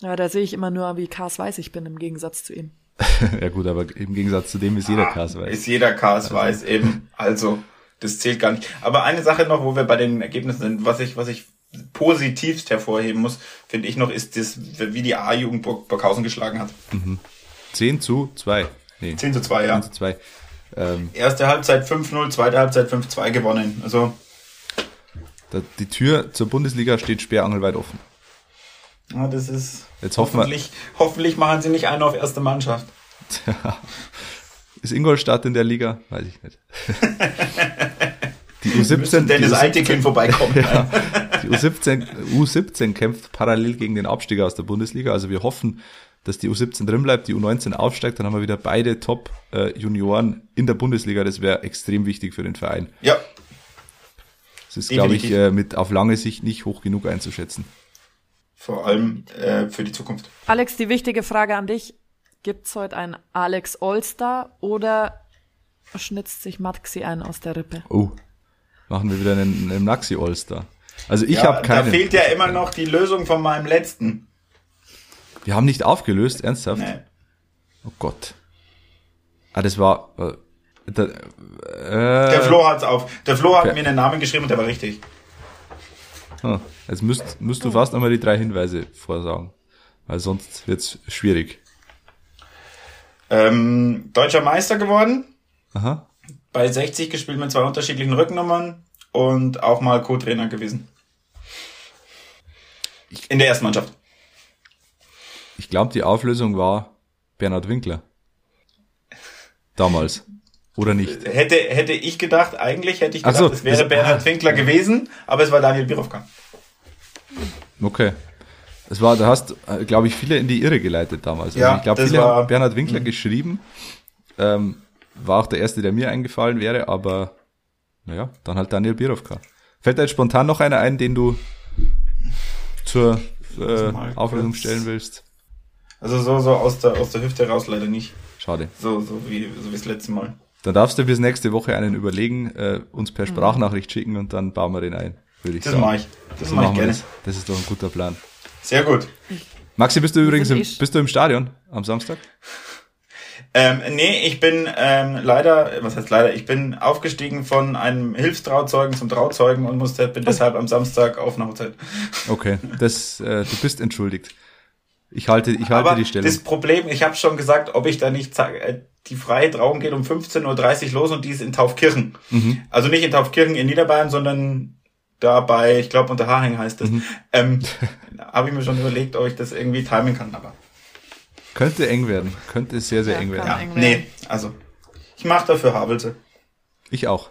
Ja, da sehe ich immer nur, wie Kars weiß ich bin im Gegensatz zu ihm. ja gut, aber im Gegensatz zu dem ist jeder Kass weiß. Ist jeder Cast weiß eben. Also, das zählt gar nicht. Aber eine Sache noch, wo wir bei den Ergebnissen sind, was ich, was ich positivst hervorheben muss, finde ich noch, ist das, wie die A-Jugend Burg- Burghausen geschlagen hat. 10 zu 2. Nee, 10 zu 2, ja. 10 zu 2. Ähm, Erste Halbzeit 5-0, zweite Halbzeit 5-2 gewonnen. Also, da, die Tür zur Bundesliga steht sperrangelweit offen. ja, das ist, Jetzt hoffen wir, hoffentlich, hoffentlich machen sie nicht einen auf erste Mannschaft. ist Ingolstadt in der Liga? Weiß ich nicht. Die Müsste U17, die Dennis U17, Eitekin vorbeikommen. ja, die U17, U17 kämpft parallel gegen den Abstieg aus der Bundesliga. Also wir hoffen, dass die U17 drin bleibt, die U19 aufsteigt, dann haben wir wieder beide Top-Junioren in der Bundesliga. Das wäre extrem wichtig für den Verein. Ja, Das ist, glaube ich, äh, mit auf lange Sicht nicht hoch genug einzuschätzen. vor allem äh, für die Zukunft. Alex, die wichtige Frage an dich. Gibt's heute ein Alex Allstar oder schnitzt sich Maxi ein aus der Rippe? Oh, machen wir wieder einen, einen Naxi All-Star. Also ich ja, habe da keinen. fehlt ja immer noch die Lösung von meinem letzten. Wir haben nicht aufgelöst, ernsthaft? Nee. Oh Gott. Ah, das war. Äh, da, äh, Der Flo hat's auf. Der Flo hat Ja. mir einen Namen geschrieben und der war richtig. hm, Jetzt müsst, müsst du fast nochmal die drei Hinweise vorsagen. Weil sonst wird's schwierig. Ähm, deutscher Meister geworden, Aha. bei 60 gespielt mit zwei unterschiedlichen Rückennummern und auch mal Co-Trainer gewesen. In der ersten Mannschaft. Ich glaube, die Auflösung war Bernhard Winkler. Damals. Oder nicht? Hätte, hätte ich gedacht, eigentlich hätte ich Ach gedacht, so, es wäre das- Bernhard Winkler gewesen, aber es war Daniel Birovka. Okay. Es war, da hast, glaube ich, viele in die Irre geleitet damals. Ja, also ich glaube, viele war- haben Bernhard Winkler geschrieben. Ähm, war auch der erste, der mir eingefallen wäre, aber naja, dann halt Daniel Birovka. Fällt da jetzt spontan noch einer ein, den du zur äh, mal Auflösung stellen willst? Also so, so aus der, aus der Hüfte raus leider nicht. Schade. So, so wie, so wie das letzte Mal. Dann darfst du bis nächste Woche einen überlegen, äh, uns per Sprachnachricht schicken und dann bauen wir den ein, würde ich Das sagen. mache ich. Das So mache ich machen wir gerne. das. Das ist doch ein guter Plan. Sehr gut. Maxi, bist du übrigens im, bist du im Stadion am Samstag? Ähm, nee, ich bin ähm, leider, was heißt leider, ich bin aufgestiegen von einem Hilfstrauzeugen zum Trauzeugen und musste, bin deshalb am Samstag auf einer Hochzeit. Okay, das, äh, du bist entschuldigt. Ich halte, ich halte Aber die Stellung. das Problem, ich habe schon gesagt, ob ich da nicht äh, die freie Trauung geht um 15.30 Uhr los und die ist in Taufkirchen. Mhm. Also nicht in Taufkirchen in Niederbayern, sondern da bei, ich glaube, Unterhaching heißt das. Mhm. Ähm, habe ich mir schon überlegt, ob ich das irgendwie timen kann, aber Könnte eng werden. Könnte sehr, sehr Ja, eng werden. ja, eng nee, also ich mache dafür Havelse. Ich auch.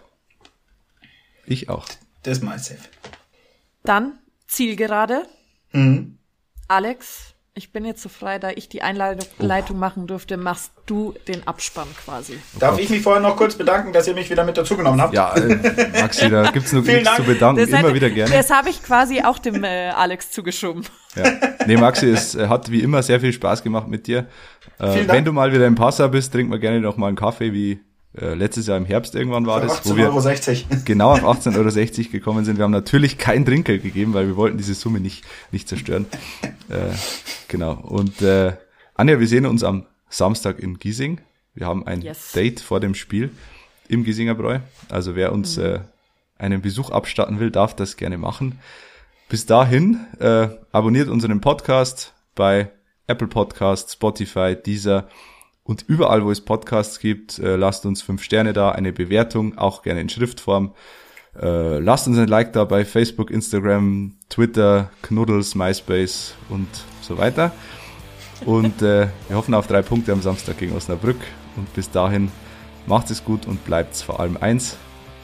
Ich auch. Das ist my safe. Dann Zielgerade. Mhm. Alex, ich bin jetzt so frei, da ich die Einleitung Oh. Leitung machen durfte, machst du den Abspann quasi. Darf ich mich vorher noch kurz bedanken, dass ihr mich wieder mit dazugenommen habt? Ja, äh, Maxi, da gibt's nur Vielen nichts zu Dank. bedanken. Das, Immer hat- wieder gerne. das habe ich quasi auch dem äh, Alex zugeschoben. Ja. Nee, Maxi, es äh, hat wie immer sehr viel Spaß gemacht mit dir. Äh, wenn du mal wieder im Passau bist, trinken wir gerne noch mal einen Kaffee, wie äh, letztes Jahr im Herbst irgendwann war das, wo wir 18,60 Euro. genau auf 18,60 Euro gekommen sind. Wir haben natürlich kein Trinkgeld gegeben, weil wir wollten diese Summe nicht, nicht zerstören. Äh, genau. Und äh, Anja, wir sehen uns am Samstag in Giesing. Wir haben ein Yes. Date vor dem Spiel im Giesinger Bräu. Also wer uns äh, einen Besuch abstatten will, darf das gerne machen. Bis dahin, äh, abonniert unseren Podcast bei Apple Podcasts, Spotify, Deezer und überall, wo es Podcasts gibt, äh, lasst uns fünf Sterne da, eine Bewertung, auch gerne in Schriftform. Äh, lasst uns ein Like da bei Facebook, Instagram, Twitter, Knuddels, MySpace und so weiter. Und äh, wir hoffen auf drei Punkte am Samstag gegen Osnabrück. Und bis dahin macht es gut und bleibt vor allem eins,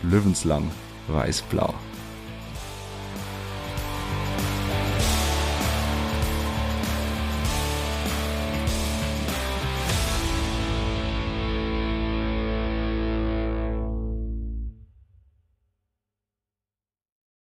Löwenslang weiß-blau.